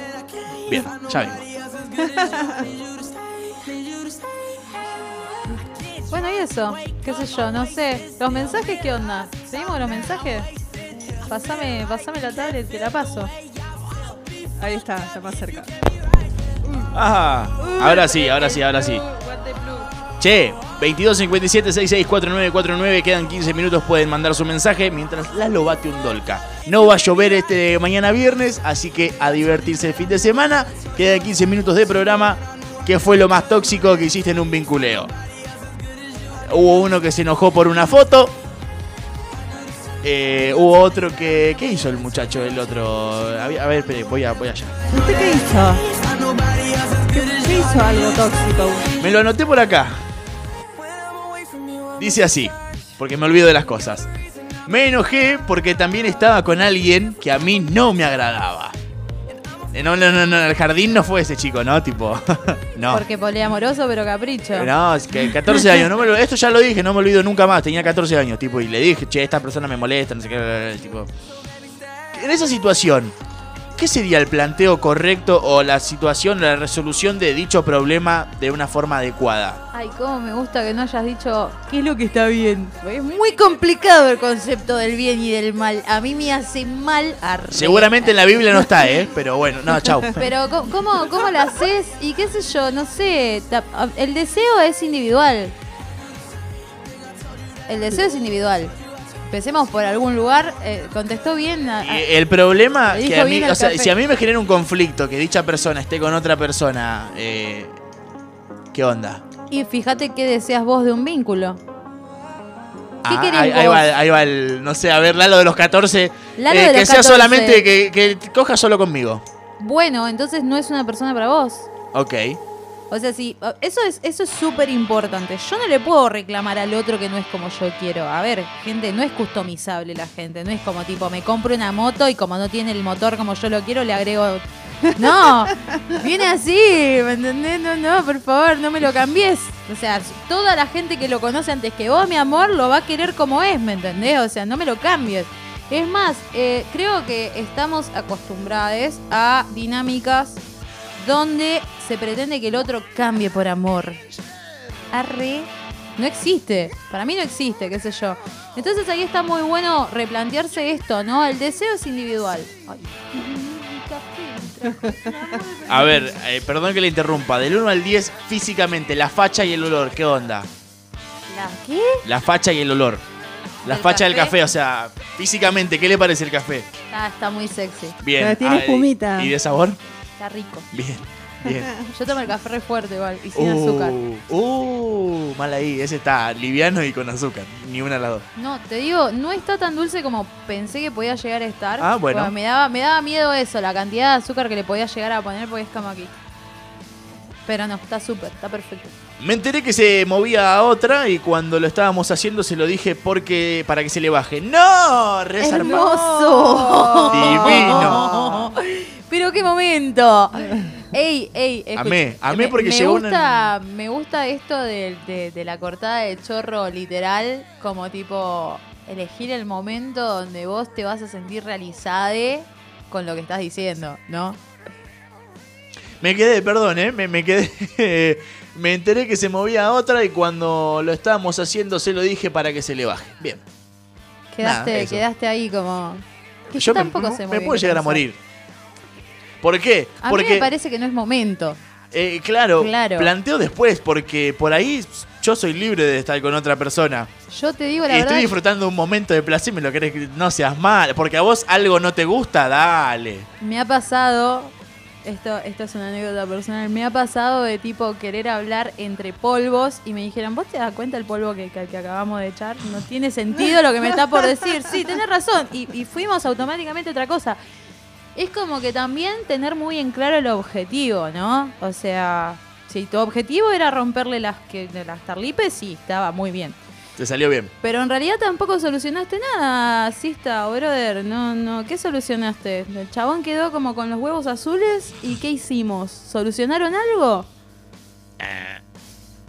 Bien, ya vengo. *laughs* Bueno, y eso, qué sé yo, no sé. ¿Los mensajes qué onda? ¿Seguimos con los mensajes? Pásame, pásame la tablet, te la paso. Ahí está, está más cerca. Ajá. Ahora sí, ahora sí, ahora sí. Che, 2257 664949 quedan 15 minutos, pueden mandar su mensaje mientras Lalo bate un dolca. No va a llover este mañana viernes, así que a divertirse el fin de semana. Quedan 15 minutos de programa. ¿Qué fue lo más tóxico que hiciste en un vinculeo? Hubo uno que se enojó por una foto. Eh, hubo otro que. ¿Qué hizo el muchacho? El otro. A ver, a ver, espere, voy, a, voy allá. ¿Usted qué hizo? ¿Qué, qué hizo algo tóxico? Me lo anoté por acá. Dice así, porque me olvido de las cosas. Me enojé porque también estaba con alguien que a mí no me agradaba. Eh, No, no, no, no, el jardín no fue ese chico, ¿no? Tipo, *laughs* no. Porque poliamoroso, pero capricho. No, es que 14 años, no me lo- esto ya lo dije, no me olvido nunca más, tenía 14 años, tipo, y le dije, che, esta persona me molesta, no sé qué, tipo. En esa situación, ¿qué sería el planteo correcto o la situación, la resolución de dicho problema de una forma adecuada? Ay, cómo me gusta que no hayas dicho qué es lo que está bien. Es muy complicado el concepto del bien y del mal. A mí me hace mal a Seguramente en la Biblia no está, ¿eh? Pero bueno, no, chau. *laughs* Pero ¿cómo- ¿cómo, cómo lo haces? Y qué sé yo, no sé. El deseo es individual. El deseo es individual. Empecemos por algún lugar. eh, contestó bien. a- a- El problema Le que a mí, o sea, si a mí me genera un conflicto que dicha persona esté con otra persona, eh, ¿qué onda? Y fíjate qué deseas vos de un vínculo. ¿Qué Ah, querés ahí, ahí va, ahí va el, no sé, a ver, Lalo de los 14. Lalo eh, de que sea 14. solamente que, que coja solo conmigo. Bueno, entonces no es una persona para vos. Ok. O sea, sí, eso es eso es súper importante. Yo no le puedo reclamar al otro que no es como yo quiero. A ver, gente, no es customizable la gente. No es como tipo, me compro una moto y como no tiene el motor como yo lo quiero, le agrego... *laughs* No, viene así, ¿me entendés? No, no, por favor, no me lo cambies. O sea, toda la gente que lo conoce antes que vos, mi amor, lo va a querer como es, ¿me entendés? O sea, no me lo cambies. Es más, eh, creo que estamos acostumbrados a dinámicas donde se pretende que el otro cambie por amor. Arre. No existe. Para mí no existe, qué sé yo. Entonces ahí está muy bueno replantearse esto, ¿no? El deseo es individual. Ay. A ver, eh, perdón que le interrumpa. Del 1 al 10, físicamente, la facha y el olor, ¿qué onda? ¿La qué? La facha y el olor. La ¿Del facha del café? o sea, físicamente, ¿qué le parece el café? Ah, está muy sexy. Bien. Pero tiene Ah, y- espumita. ¿Y de sabor? Está rico. Bien, *laughs* bien. Yo tomo el café re fuerte igual y sin azúcar. Uh, uh, mal ahí. Ese está liviano y con azúcar. Ni una a la dos. No, te digo, no está tan dulce como pensé que podía llegar a estar. Ah, bueno. me daba, me daba miedo eso, la cantidad de azúcar que le podía llegar a poner porque es como aquí. Pero no, está súper, está perfecto. Me enteré que se movía a otra y cuando lo estábamos haciendo se lo dije porque para que se le baje. ¡No! ¡Hermoso! Divino. Pero qué momento. Ey, ey, escucha, Amé, amé me- porque me llegó una- gusta, Me gusta esto de, de- de la cortada de chorro literal, como tipo elegir el momento donde vos te vas a sentir realizade con lo que estás diciendo, ¿no? Me quedé, perdón, ¿eh? Me, me quedé. *laughs* me enteré que se movía a otra y cuando lo estábamos haciendo se lo dije para que se le baje. Bien. Quedaste, Nada, quedaste ahí como. Que Yo yo me, tampoco sé me puedo llegar a morir. ¿Por qué? A mí me parece que no es momento. Eh, claro, Claro. planteo después, porque por ahí yo soy libre de estar con otra persona. Yo te digo la y estoy verdad. disfrutando un momento de placer me lo querés que no seas mal. Porque a vos algo no te gusta, dale. Me ha pasado, esto, esto es una anécdota personal, me ha pasado de tipo querer hablar entre polvos y me dijeron, ¿vos te das cuenta el polvo que, que- acabamos de echar? No tiene sentido lo que me está por decir. Sí, tenés razón. Y, y fuimos automáticamente a otra cosa. Es como que también tener muy en claro el objetivo, ¿no? O sea, si tu objetivo era romperle las, que, las tarlipes, sí, estaba muy bien. Te salió bien. Pero en realidad tampoco solucionaste nada, Sista o brother. No, no, ¿qué solucionaste? El chabón quedó como con los huevos azules y ¿qué hicimos? ¿Solucionaron algo?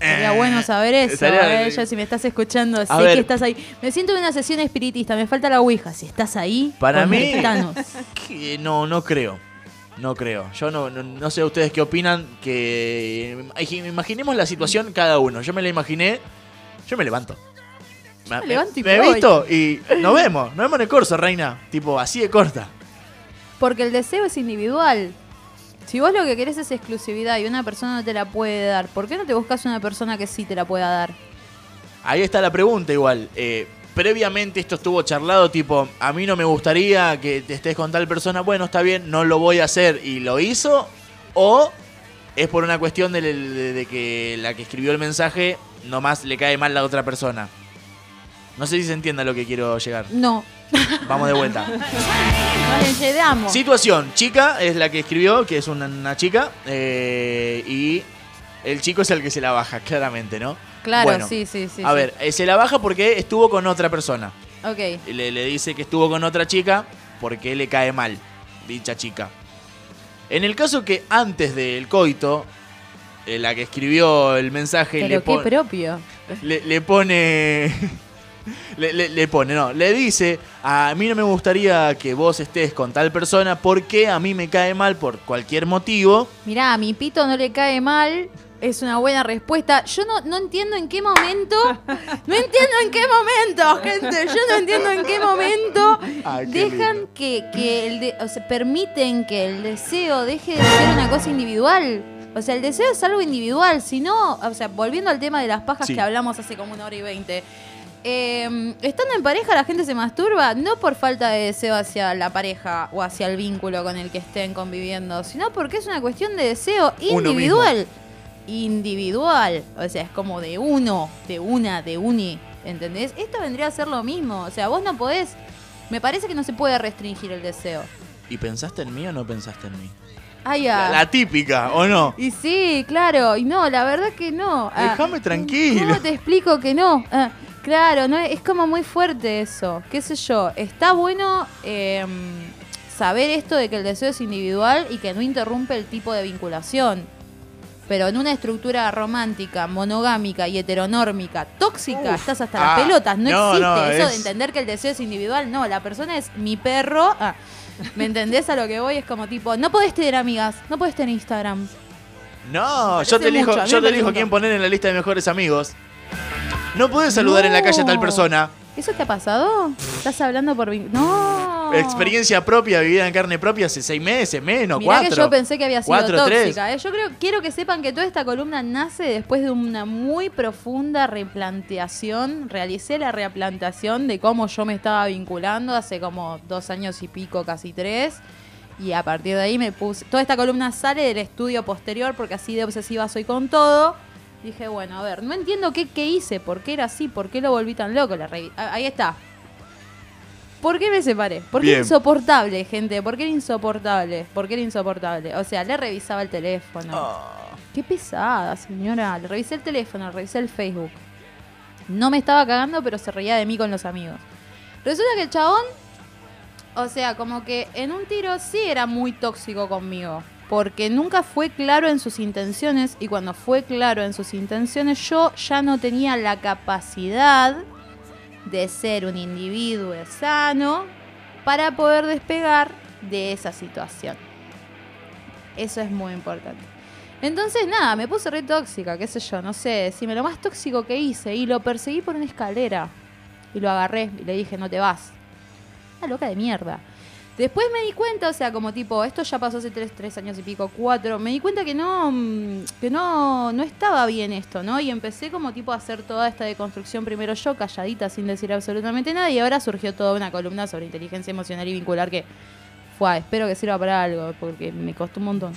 Sería bueno saber eso, Estaría- eh, yo si me estás escuchando, sé ver. que estás ahí. Me siento en una sesión espiritista, me falta la ouija. Si estás ahí, Para mí- conectanos. *laughs* Que no, no creo. No creo. Yo no, no, no sé ustedes qué opinan. Que imagi- imaginemos la situación cada uno. Yo me la imaginé. Yo me levanto. Me, me levanto y me me voy. visto y nos vemos. Nos vemos en el corso, reina. Tipo, así de corta. Porque el deseo es individual. Si vos lo que querés es exclusividad y una persona no te la puede dar, ¿por qué no te buscas una persona que sí te la pueda dar? Ahí está la pregunta igual. Eh, previamente esto estuvo charlado, tipo, a mí no me gustaría que te estés con tal persona, bueno, está bien, no lo voy a hacer y lo hizo. O es por una cuestión de, de- de que la que escribió el mensaje nomás le cae mal la otra persona. No sé si se entienda lo que quiero llegar. No. Vamos de vuelta. *laughs* Nos enredamos. Situación, chica es la que escribió, que es una, una chica, eh, y el chico es el que se la baja, claramente, ¿no? Claro, Bueno, sí, sí, sí. A sí. ver, eh, se la baja porque estuvo con otra persona. Ok. Le, le dice que estuvo con otra chica porque le cae mal dicha chica. En el caso que antes del coito, eh, la que escribió el mensaje le, Pero qué pon- propio. le, le pone. Le, le- le pone, no, le dice, a mí no me gustaría que vos estés con tal persona porque a mí me cae mal por cualquier motivo. Mirá, a mi pito no le cae mal. Es una buena respuesta. Yo no, no entiendo en qué momento. *laughs* No entiendo en qué momento, gente. Yo no entiendo en qué momento Ay, qué dejan que, que el de, o sea, permiten que el deseo deje de ser una cosa individual. O sea, el deseo es algo individual. Si no, o sea, volviendo al tema de las pajas Sí. que hablamos hace como una hora y veinte. Eh, estando en pareja la gente se masturba no por falta de deseo hacia la pareja o hacia el vínculo con el que estén conviviendo, sino porque es una cuestión de deseo individual. Individual. O sea, es como de uno, de una, de uni. ¿Entendés? Esto vendría a ser lo mismo. O sea, vos no podés. Me parece que no se puede restringir el deseo. ¿Y pensaste en mí o no pensaste en mí? Ah, la típica, ¿o no? Y sí, claro, y no, la verdad que no. Ah, Déjame tranquilo. ¿Cómo te explico que no? Ah, claro, no es como muy fuerte eso. ¿Qué sé yo? Está bueno eh, saber esto de que el deseo es individual y que no interrumpe el tipo de vinculación. Pero en una estructura romántica, monogámica y heteronórmica, tóxica, estás hasta Ah, las pelotas. No, no, existe no, eso de entender que el deseo es individual. No, la persona es mi perro. Ah, ¿Me entendés a lo que voy? Es como tipo, no podés tener amigas, no podés tener Instagram. No, yo te elijo, yo te elijo quién poner en la lista de mejores amigos. No puedes saludar en la calle a tal persona. ¿Eso te ha pasado? ¿Estás hablando por... No. Experiencia propia, vivida en carne propia hace seis meses, menos, Mirá cuatro. que yo pensé que había sido Cuatro, tóxica. ¿eh? Yo creo, quiero que sepan que toda esta columna nace después de una muy profunda replanteación. Realicé la replanteación de cómo yo me estaba vinculando hace como dos años y pico, casi tres. Y a partir de ahí me puse. Toda esta columna sale del estudio posterior porque así de obsesiva soy con todo. Dije, bueno, a ver, no entiendo qué, qué hice, por qué era así, por qué lo volví tan loco. La revi- Ah, Ahí está. ¿Por qué me separé? Porque Bien. era insoportable, gente. ¿Por qué era insoportable? ¿Por qué era insoportable? O sea, le revisaba el teléfono. Ah. Qué pesada, señora. Le revisé el teléfono, le revisé el Facebook. No me estaba cagando, pero se reía de mí con los amigos. Resulta que el chabón, o sea, como que en un tiro sí era muy tóxico conmigo. Porque nunca fue claro en sus intenciones. Y cuando fue claro en sus intenciones, yo ya no tenía la capacidad de ser un individuo sano para poder despegar de esa situación. Eso es muy importante. Entonces, nada, me puse re tóxica, qué sé yo, no sé, decime lo más tóxico que hice y lo perseguí por una escalera. Y lo agarré y le dije, no te vas. Una loca de mierda. Después me di cuenta, o sea, como tipo, esto ya pasó hace tres, tres años y pico, cuatro, me di cuenta que no, mm, que no, no estaba bien esto, ¿no? Y empecé como tipo a hacer toda esta deconstrucción primero yo, calladita, sin decir absolutamente nada, y ahora surgió toda una columna sobre inteligencia emocional y vincular que, fue, espero que sirva para algo, porque me costó un montón.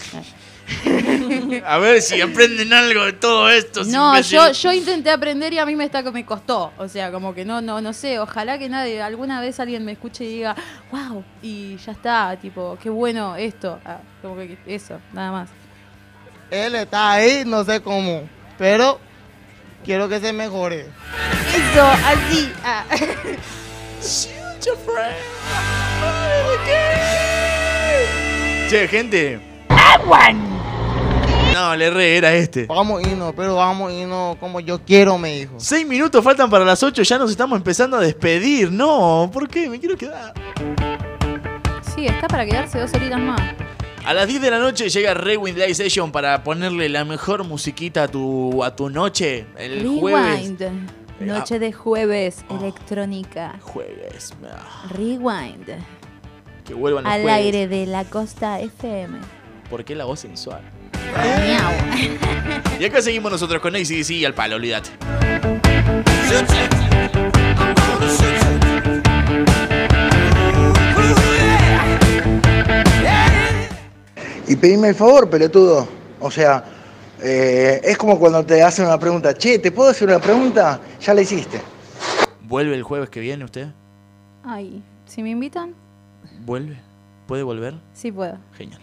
A ver si aprenden algo de todo esto. No, yo, yo intenté aprender y a mí me está me costó. O sea, como que no, no, no sé, ojalá que nadie, alguna vez alguien me escuche y diga, wow, y ya está, tipo, qué bueno esto. Ah, como que eso, nada más. Él está ahí, no sé cómo, pero quiero que se mejore. Eso, así. ah. Che, gente. No, le re, era este. Vamos a irnos, pero vamos a irnos como yo quiero, me dijo. Seis minutos faltan para las ocho, ya nos estamos empezando a despedir. No, ¿por qué? Me quiero quedar. Sí, está para quedarse dos horitas más. A las 10 de la noche llega Rewind Live Session para ponerle la mejor musiquita a tu, a tu noche. El jueves. Rewind. Noche de jueves, electrónica. Jueves. ah, Rewind. que vuelvan los Al jueves. aire de la costa FM. ¿Por qué la voz sensual? Miau. *laughs* Y acá seguimos nosotros con ACDC y al palo, olvídate. Y pedime el favor, pelotudo. O sea, Eh, es como cuando te hacen una pregunta, che, ¿te puedo hacer una pregunta? Ya la hiciste. ¿Vuelve el jueves que viene usted? Ay, si me invitan, ¿Vuelve? ¿Puede volver? sí puedo. Genial.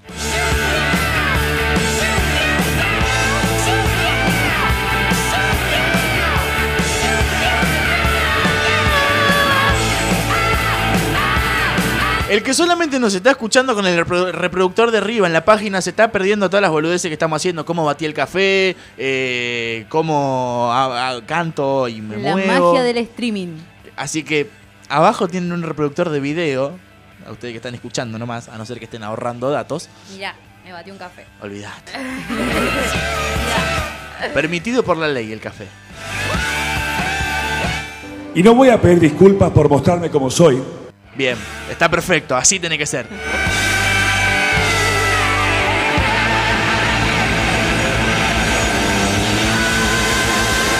El que solamente nos está escuchando con el reprodu- reproductor de arriba en la página se está perdiendo todas las boludeces que estamos haciendo, cómo batí el café, eh, cómo canto y me La muevo. magia del streaming. Así que abajo tienen un reproductor de video, a ustedes que están escuchando nomás, a no ser que estén ahorrando datos, Mirá, me batí un café. olvidate. *laughs* Permitido por la ley el café. Y no voy a pedir disculpas por mostrarme como soy. Bien, está perfecto, así tiene que ser.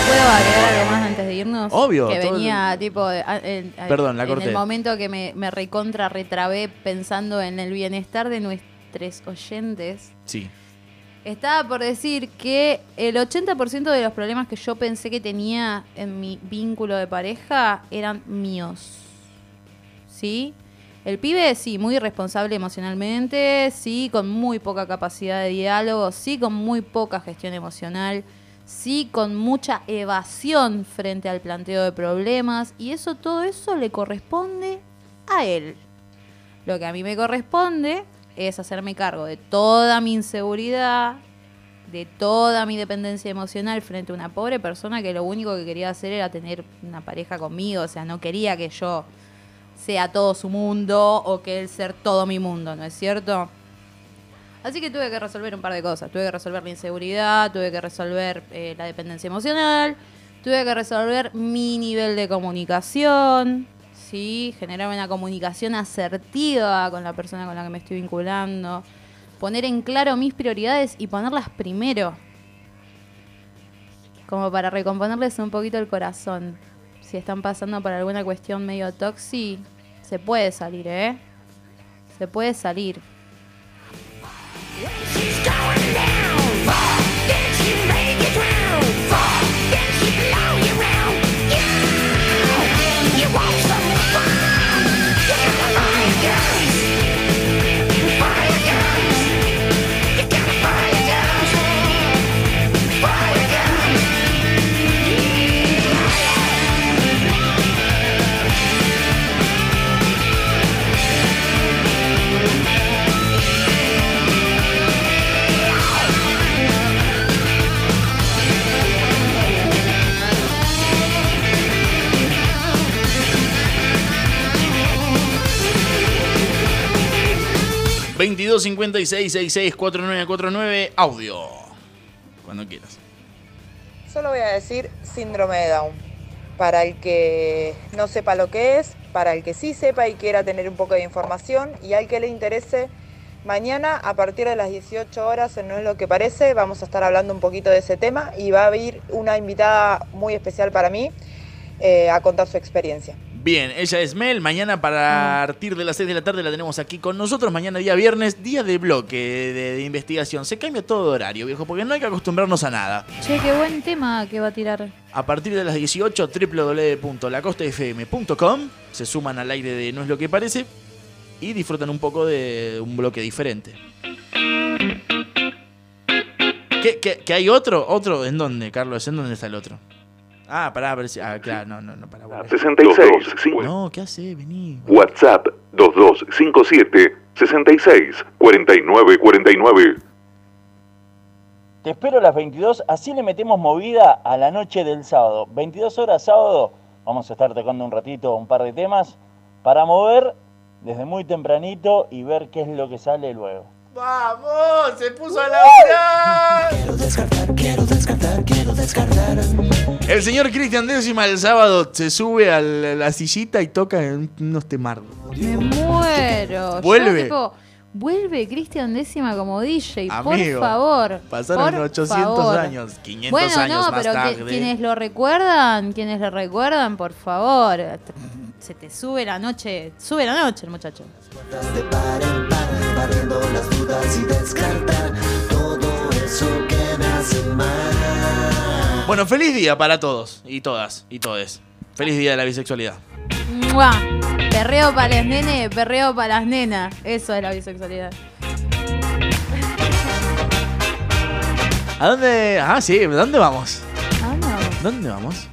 ¿Puedo agregar algo más antes de irnos? Obvio, Que venía, tipo, de- en, Perdón, la en corté. el momento que me, me recontra retrabé pensando en el bienestar de nuestros oyentes. Sí. Estaba por decir que el 80% de los problemas que yo pensé que tenía en mi vínculo de pareja eran míos. ¿Sí? El pibe, sí, muy irresponsable emocionalmente, sí, con muy poca capacidad de diálogo, sí, con muy poca gestión emocional, sí, con mucha evasión frente al planteo de problemas, y eso, todo eso le corresponde a él. Lo que a mí me corresponde es hacerme cargo de toda mi inseguridad, de toda mi dependencia emocional frente a una pobre persona que lo único que quería hacer era tener una pareja conmigo, o sea, no quería que yo sea todo su mundo o que él ser todo mi mundo, ¿no es cierto? Así que tuve que resolver un par de cosas. Tuve que resolver la inseguridad, tuve que resolver eh, la dependencia emocional, tuve que resolver mi nivel de comunicación, ¿sí? generar una comunicación asertiva con la persona con la que me estoy vinculando, poner en claro mis prioridades y ponerlas primero, como para recomponerles un poquito el corazón. Si están pasando por alguna cuestión medio toxi, se puede salir, ¿eh? Se puede salir. 22 56 66 4949 audio. Cuando quieras. Solo voy a decir síndrome de Down. Para el que no sepa lo que es, para el que sí sepa y quiera tener un poco de información y al que le interese, mañana a partir de las 18 horas en No es lo que parece vamos a estar hablando un poquito de ese tema y va a haber una invitada muy especial para mí eh, a contar su experiencia. Bien, ella es Mel. Mañana a partir de las 6 de la tarde la tenemos aquí con nosotros. Mañana día viernes, día de bloque de, de investigación. Se cambia todo de horario, viejo, porque no hay que acostumbrarnos a nada. Che, qué buen tema que va a tirar. A partir de las 18, www.lacostafm.com se suman al aire de No es lo que parece y disfrutan un poco de un bloque diferente. ¿Qué, qué- qué hay otro? ¿Otro? ¿En dónde, Carlos? ¿En dónde está el otro? Ah, pará, a ver si. Ah, claro, no, no, no, pará. volver. 66 No, ¿qué hace? Vení. WhatsApp 2257 66 49 49. Te espero a las 22, así le metemos movida a la noche del sábado. 22 horas sábado, vamos a estar tocando un ratito un par de temas para mover desde muy tempranito y ver qué es lo que sale luego. ¡Vamos! ¡Se puso a laburar! Quiero descartar, quiero descartar, quiero descartar. El señor Cristian Décima el sábado se sube a la, sillita y toca en unos temardos. Me muero. Yo, Vuelve. tipo, vuelve Cristian Décima como DJ, Amigo, por favor. Pasaron por 800 favor. años, 500 bueno, años no, más pero tarde. quienes lo recuerdan, quienes lo recuerdan, por favor. Se te sube la noche, sube la noche el muchacho. De par en par, barriendo las dudas y descartar todo eso que me hace mal. Bueno, feliz día para todos y todas y todes. Feliz día de la bisexualidad. ¡Mua! Perreo para las nenes, perreo para las nenas. Eso es la bisexualidad. ¿A dónde? Ah, sí, ¿dónde vamos? Ah, no. ¿Dónde vamos?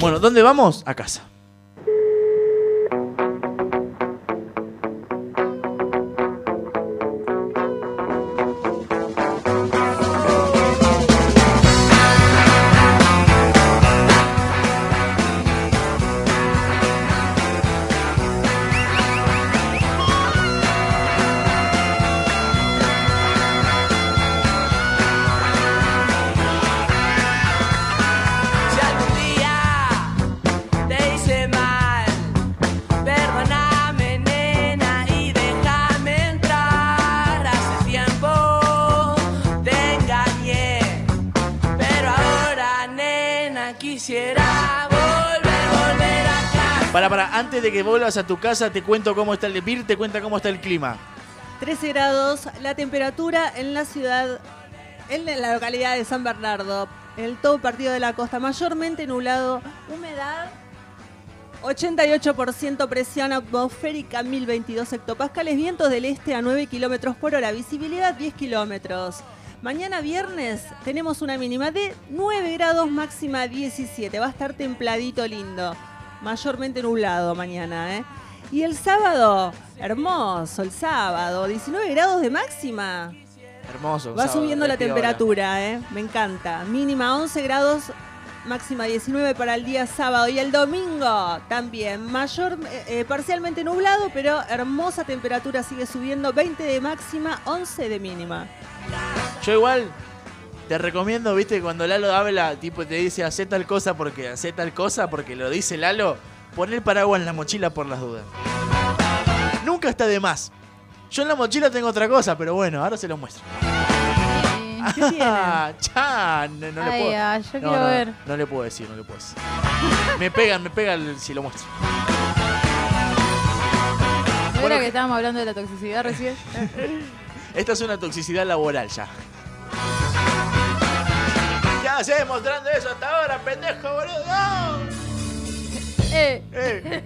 Bueno, ¿dónde vamos? A casa. Que vuelvas a tu casa, te cuento cómo está el Vir, te cuenta cómo está el clima. 13 grados la temperatura en la ciudad, en la localidad de San Bernardo, en el todo partido de la costa, mayormente nublado, humedad 88% presión atmosférica 1022 hectopascales, vientos del este a 9 kilómetros por hora, visibilidad 10 kilómetros. Mañana viernes tenemos una mínima de 9 grados, máxima 17. Va a estar templadito lindo. Mayormente nublado mañana, ¿eh? Y el sábado, hermoso, el sábado, 19 grados de máxima. Hermoso. Va sábado, subiendo la temperatura, ¿eh? Me encanta. Mínima 11 grados, máxima 19 para el día sábado. Y el domingo también, mayor, eh, eh, parcialmente nublado, pero hermosa temperatura sigue subiendo. 20 de máxima, 11 de mínima. Yo igual te recomiendo, viste, cuando Lalo habla, tipo te dice hace tal cosa porque hace tal cosa porque lo dice Lalo, poner paraguas en la mochila por las dudas. Nunca está de más. Yo en la mochila tengo otra cosa, pero bueno, ahora se lo muestro. ¿Qué? *laughs* Ah, Chan, no, no le puedo. yo no, quiero no, ver. No le puedo decir, no le puedo decir. me pegan, me pegan si lo muestro. ¿No era que estábamos hablando de la toxicidad recién? *laughs* Esta es una toxicidad laboral ya. ¿Qué haces mostrando eso hasta ahora, pendejo, boludo? Eh.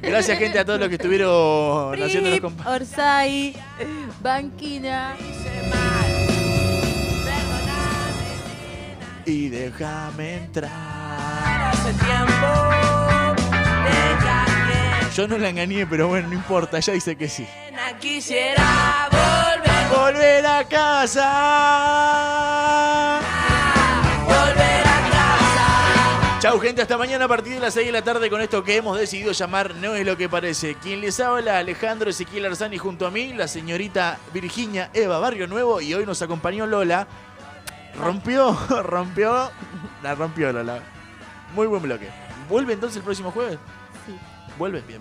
Gracias, gente, a todos los que estuvieron haciendo los Prip, compa- Orsay, Banquina. Y déjame entrar. Hace tiempo Yo no la engañé, pero bueno, no importa, ella dice que sí. quisiera volver, Volver a casa. Chau, gente, hasta mañana a partir de las 6 de la tarde con esto que hemos decidido llamar No es lo que parece. Quien les habla, Alejandro Ezequiel Arzani, junto a mí, la señorita Virginia Eva Barrio Nuevo, y hoy nos acompañó Lola. Rompió, *laughs* rompió, la rompió Lola. Muy buen bloque. ¿Vuelve entonces el próximo jueves? Sí. ¿Vuelve? Bien.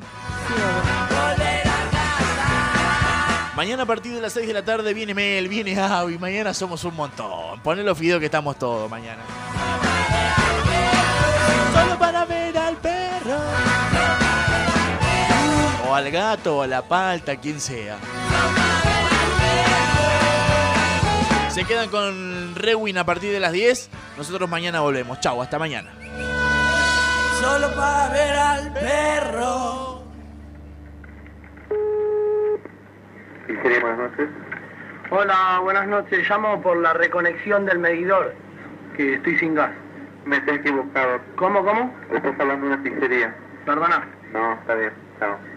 Mañana a partir de las 6 de la tarde viene Mel, viene Avi, mañana somos un montón. Poné los videos que estamos todos mañana. Solo para ver al perro. O al gato, o a la palta, quien sea. Se quedan con Rewin a partir de las 10. Nosotros mañana volvemos. Chau, hasta mañana. Solo para ver al perro. buenas noches. Hola, buenas noches. Llamo por la reconexión del medidor, que estoy sin gas. Me está equivocado. ¿Cómo, cómo? Estás hablando de una pizzería. Perdona. No, está bien. Chao.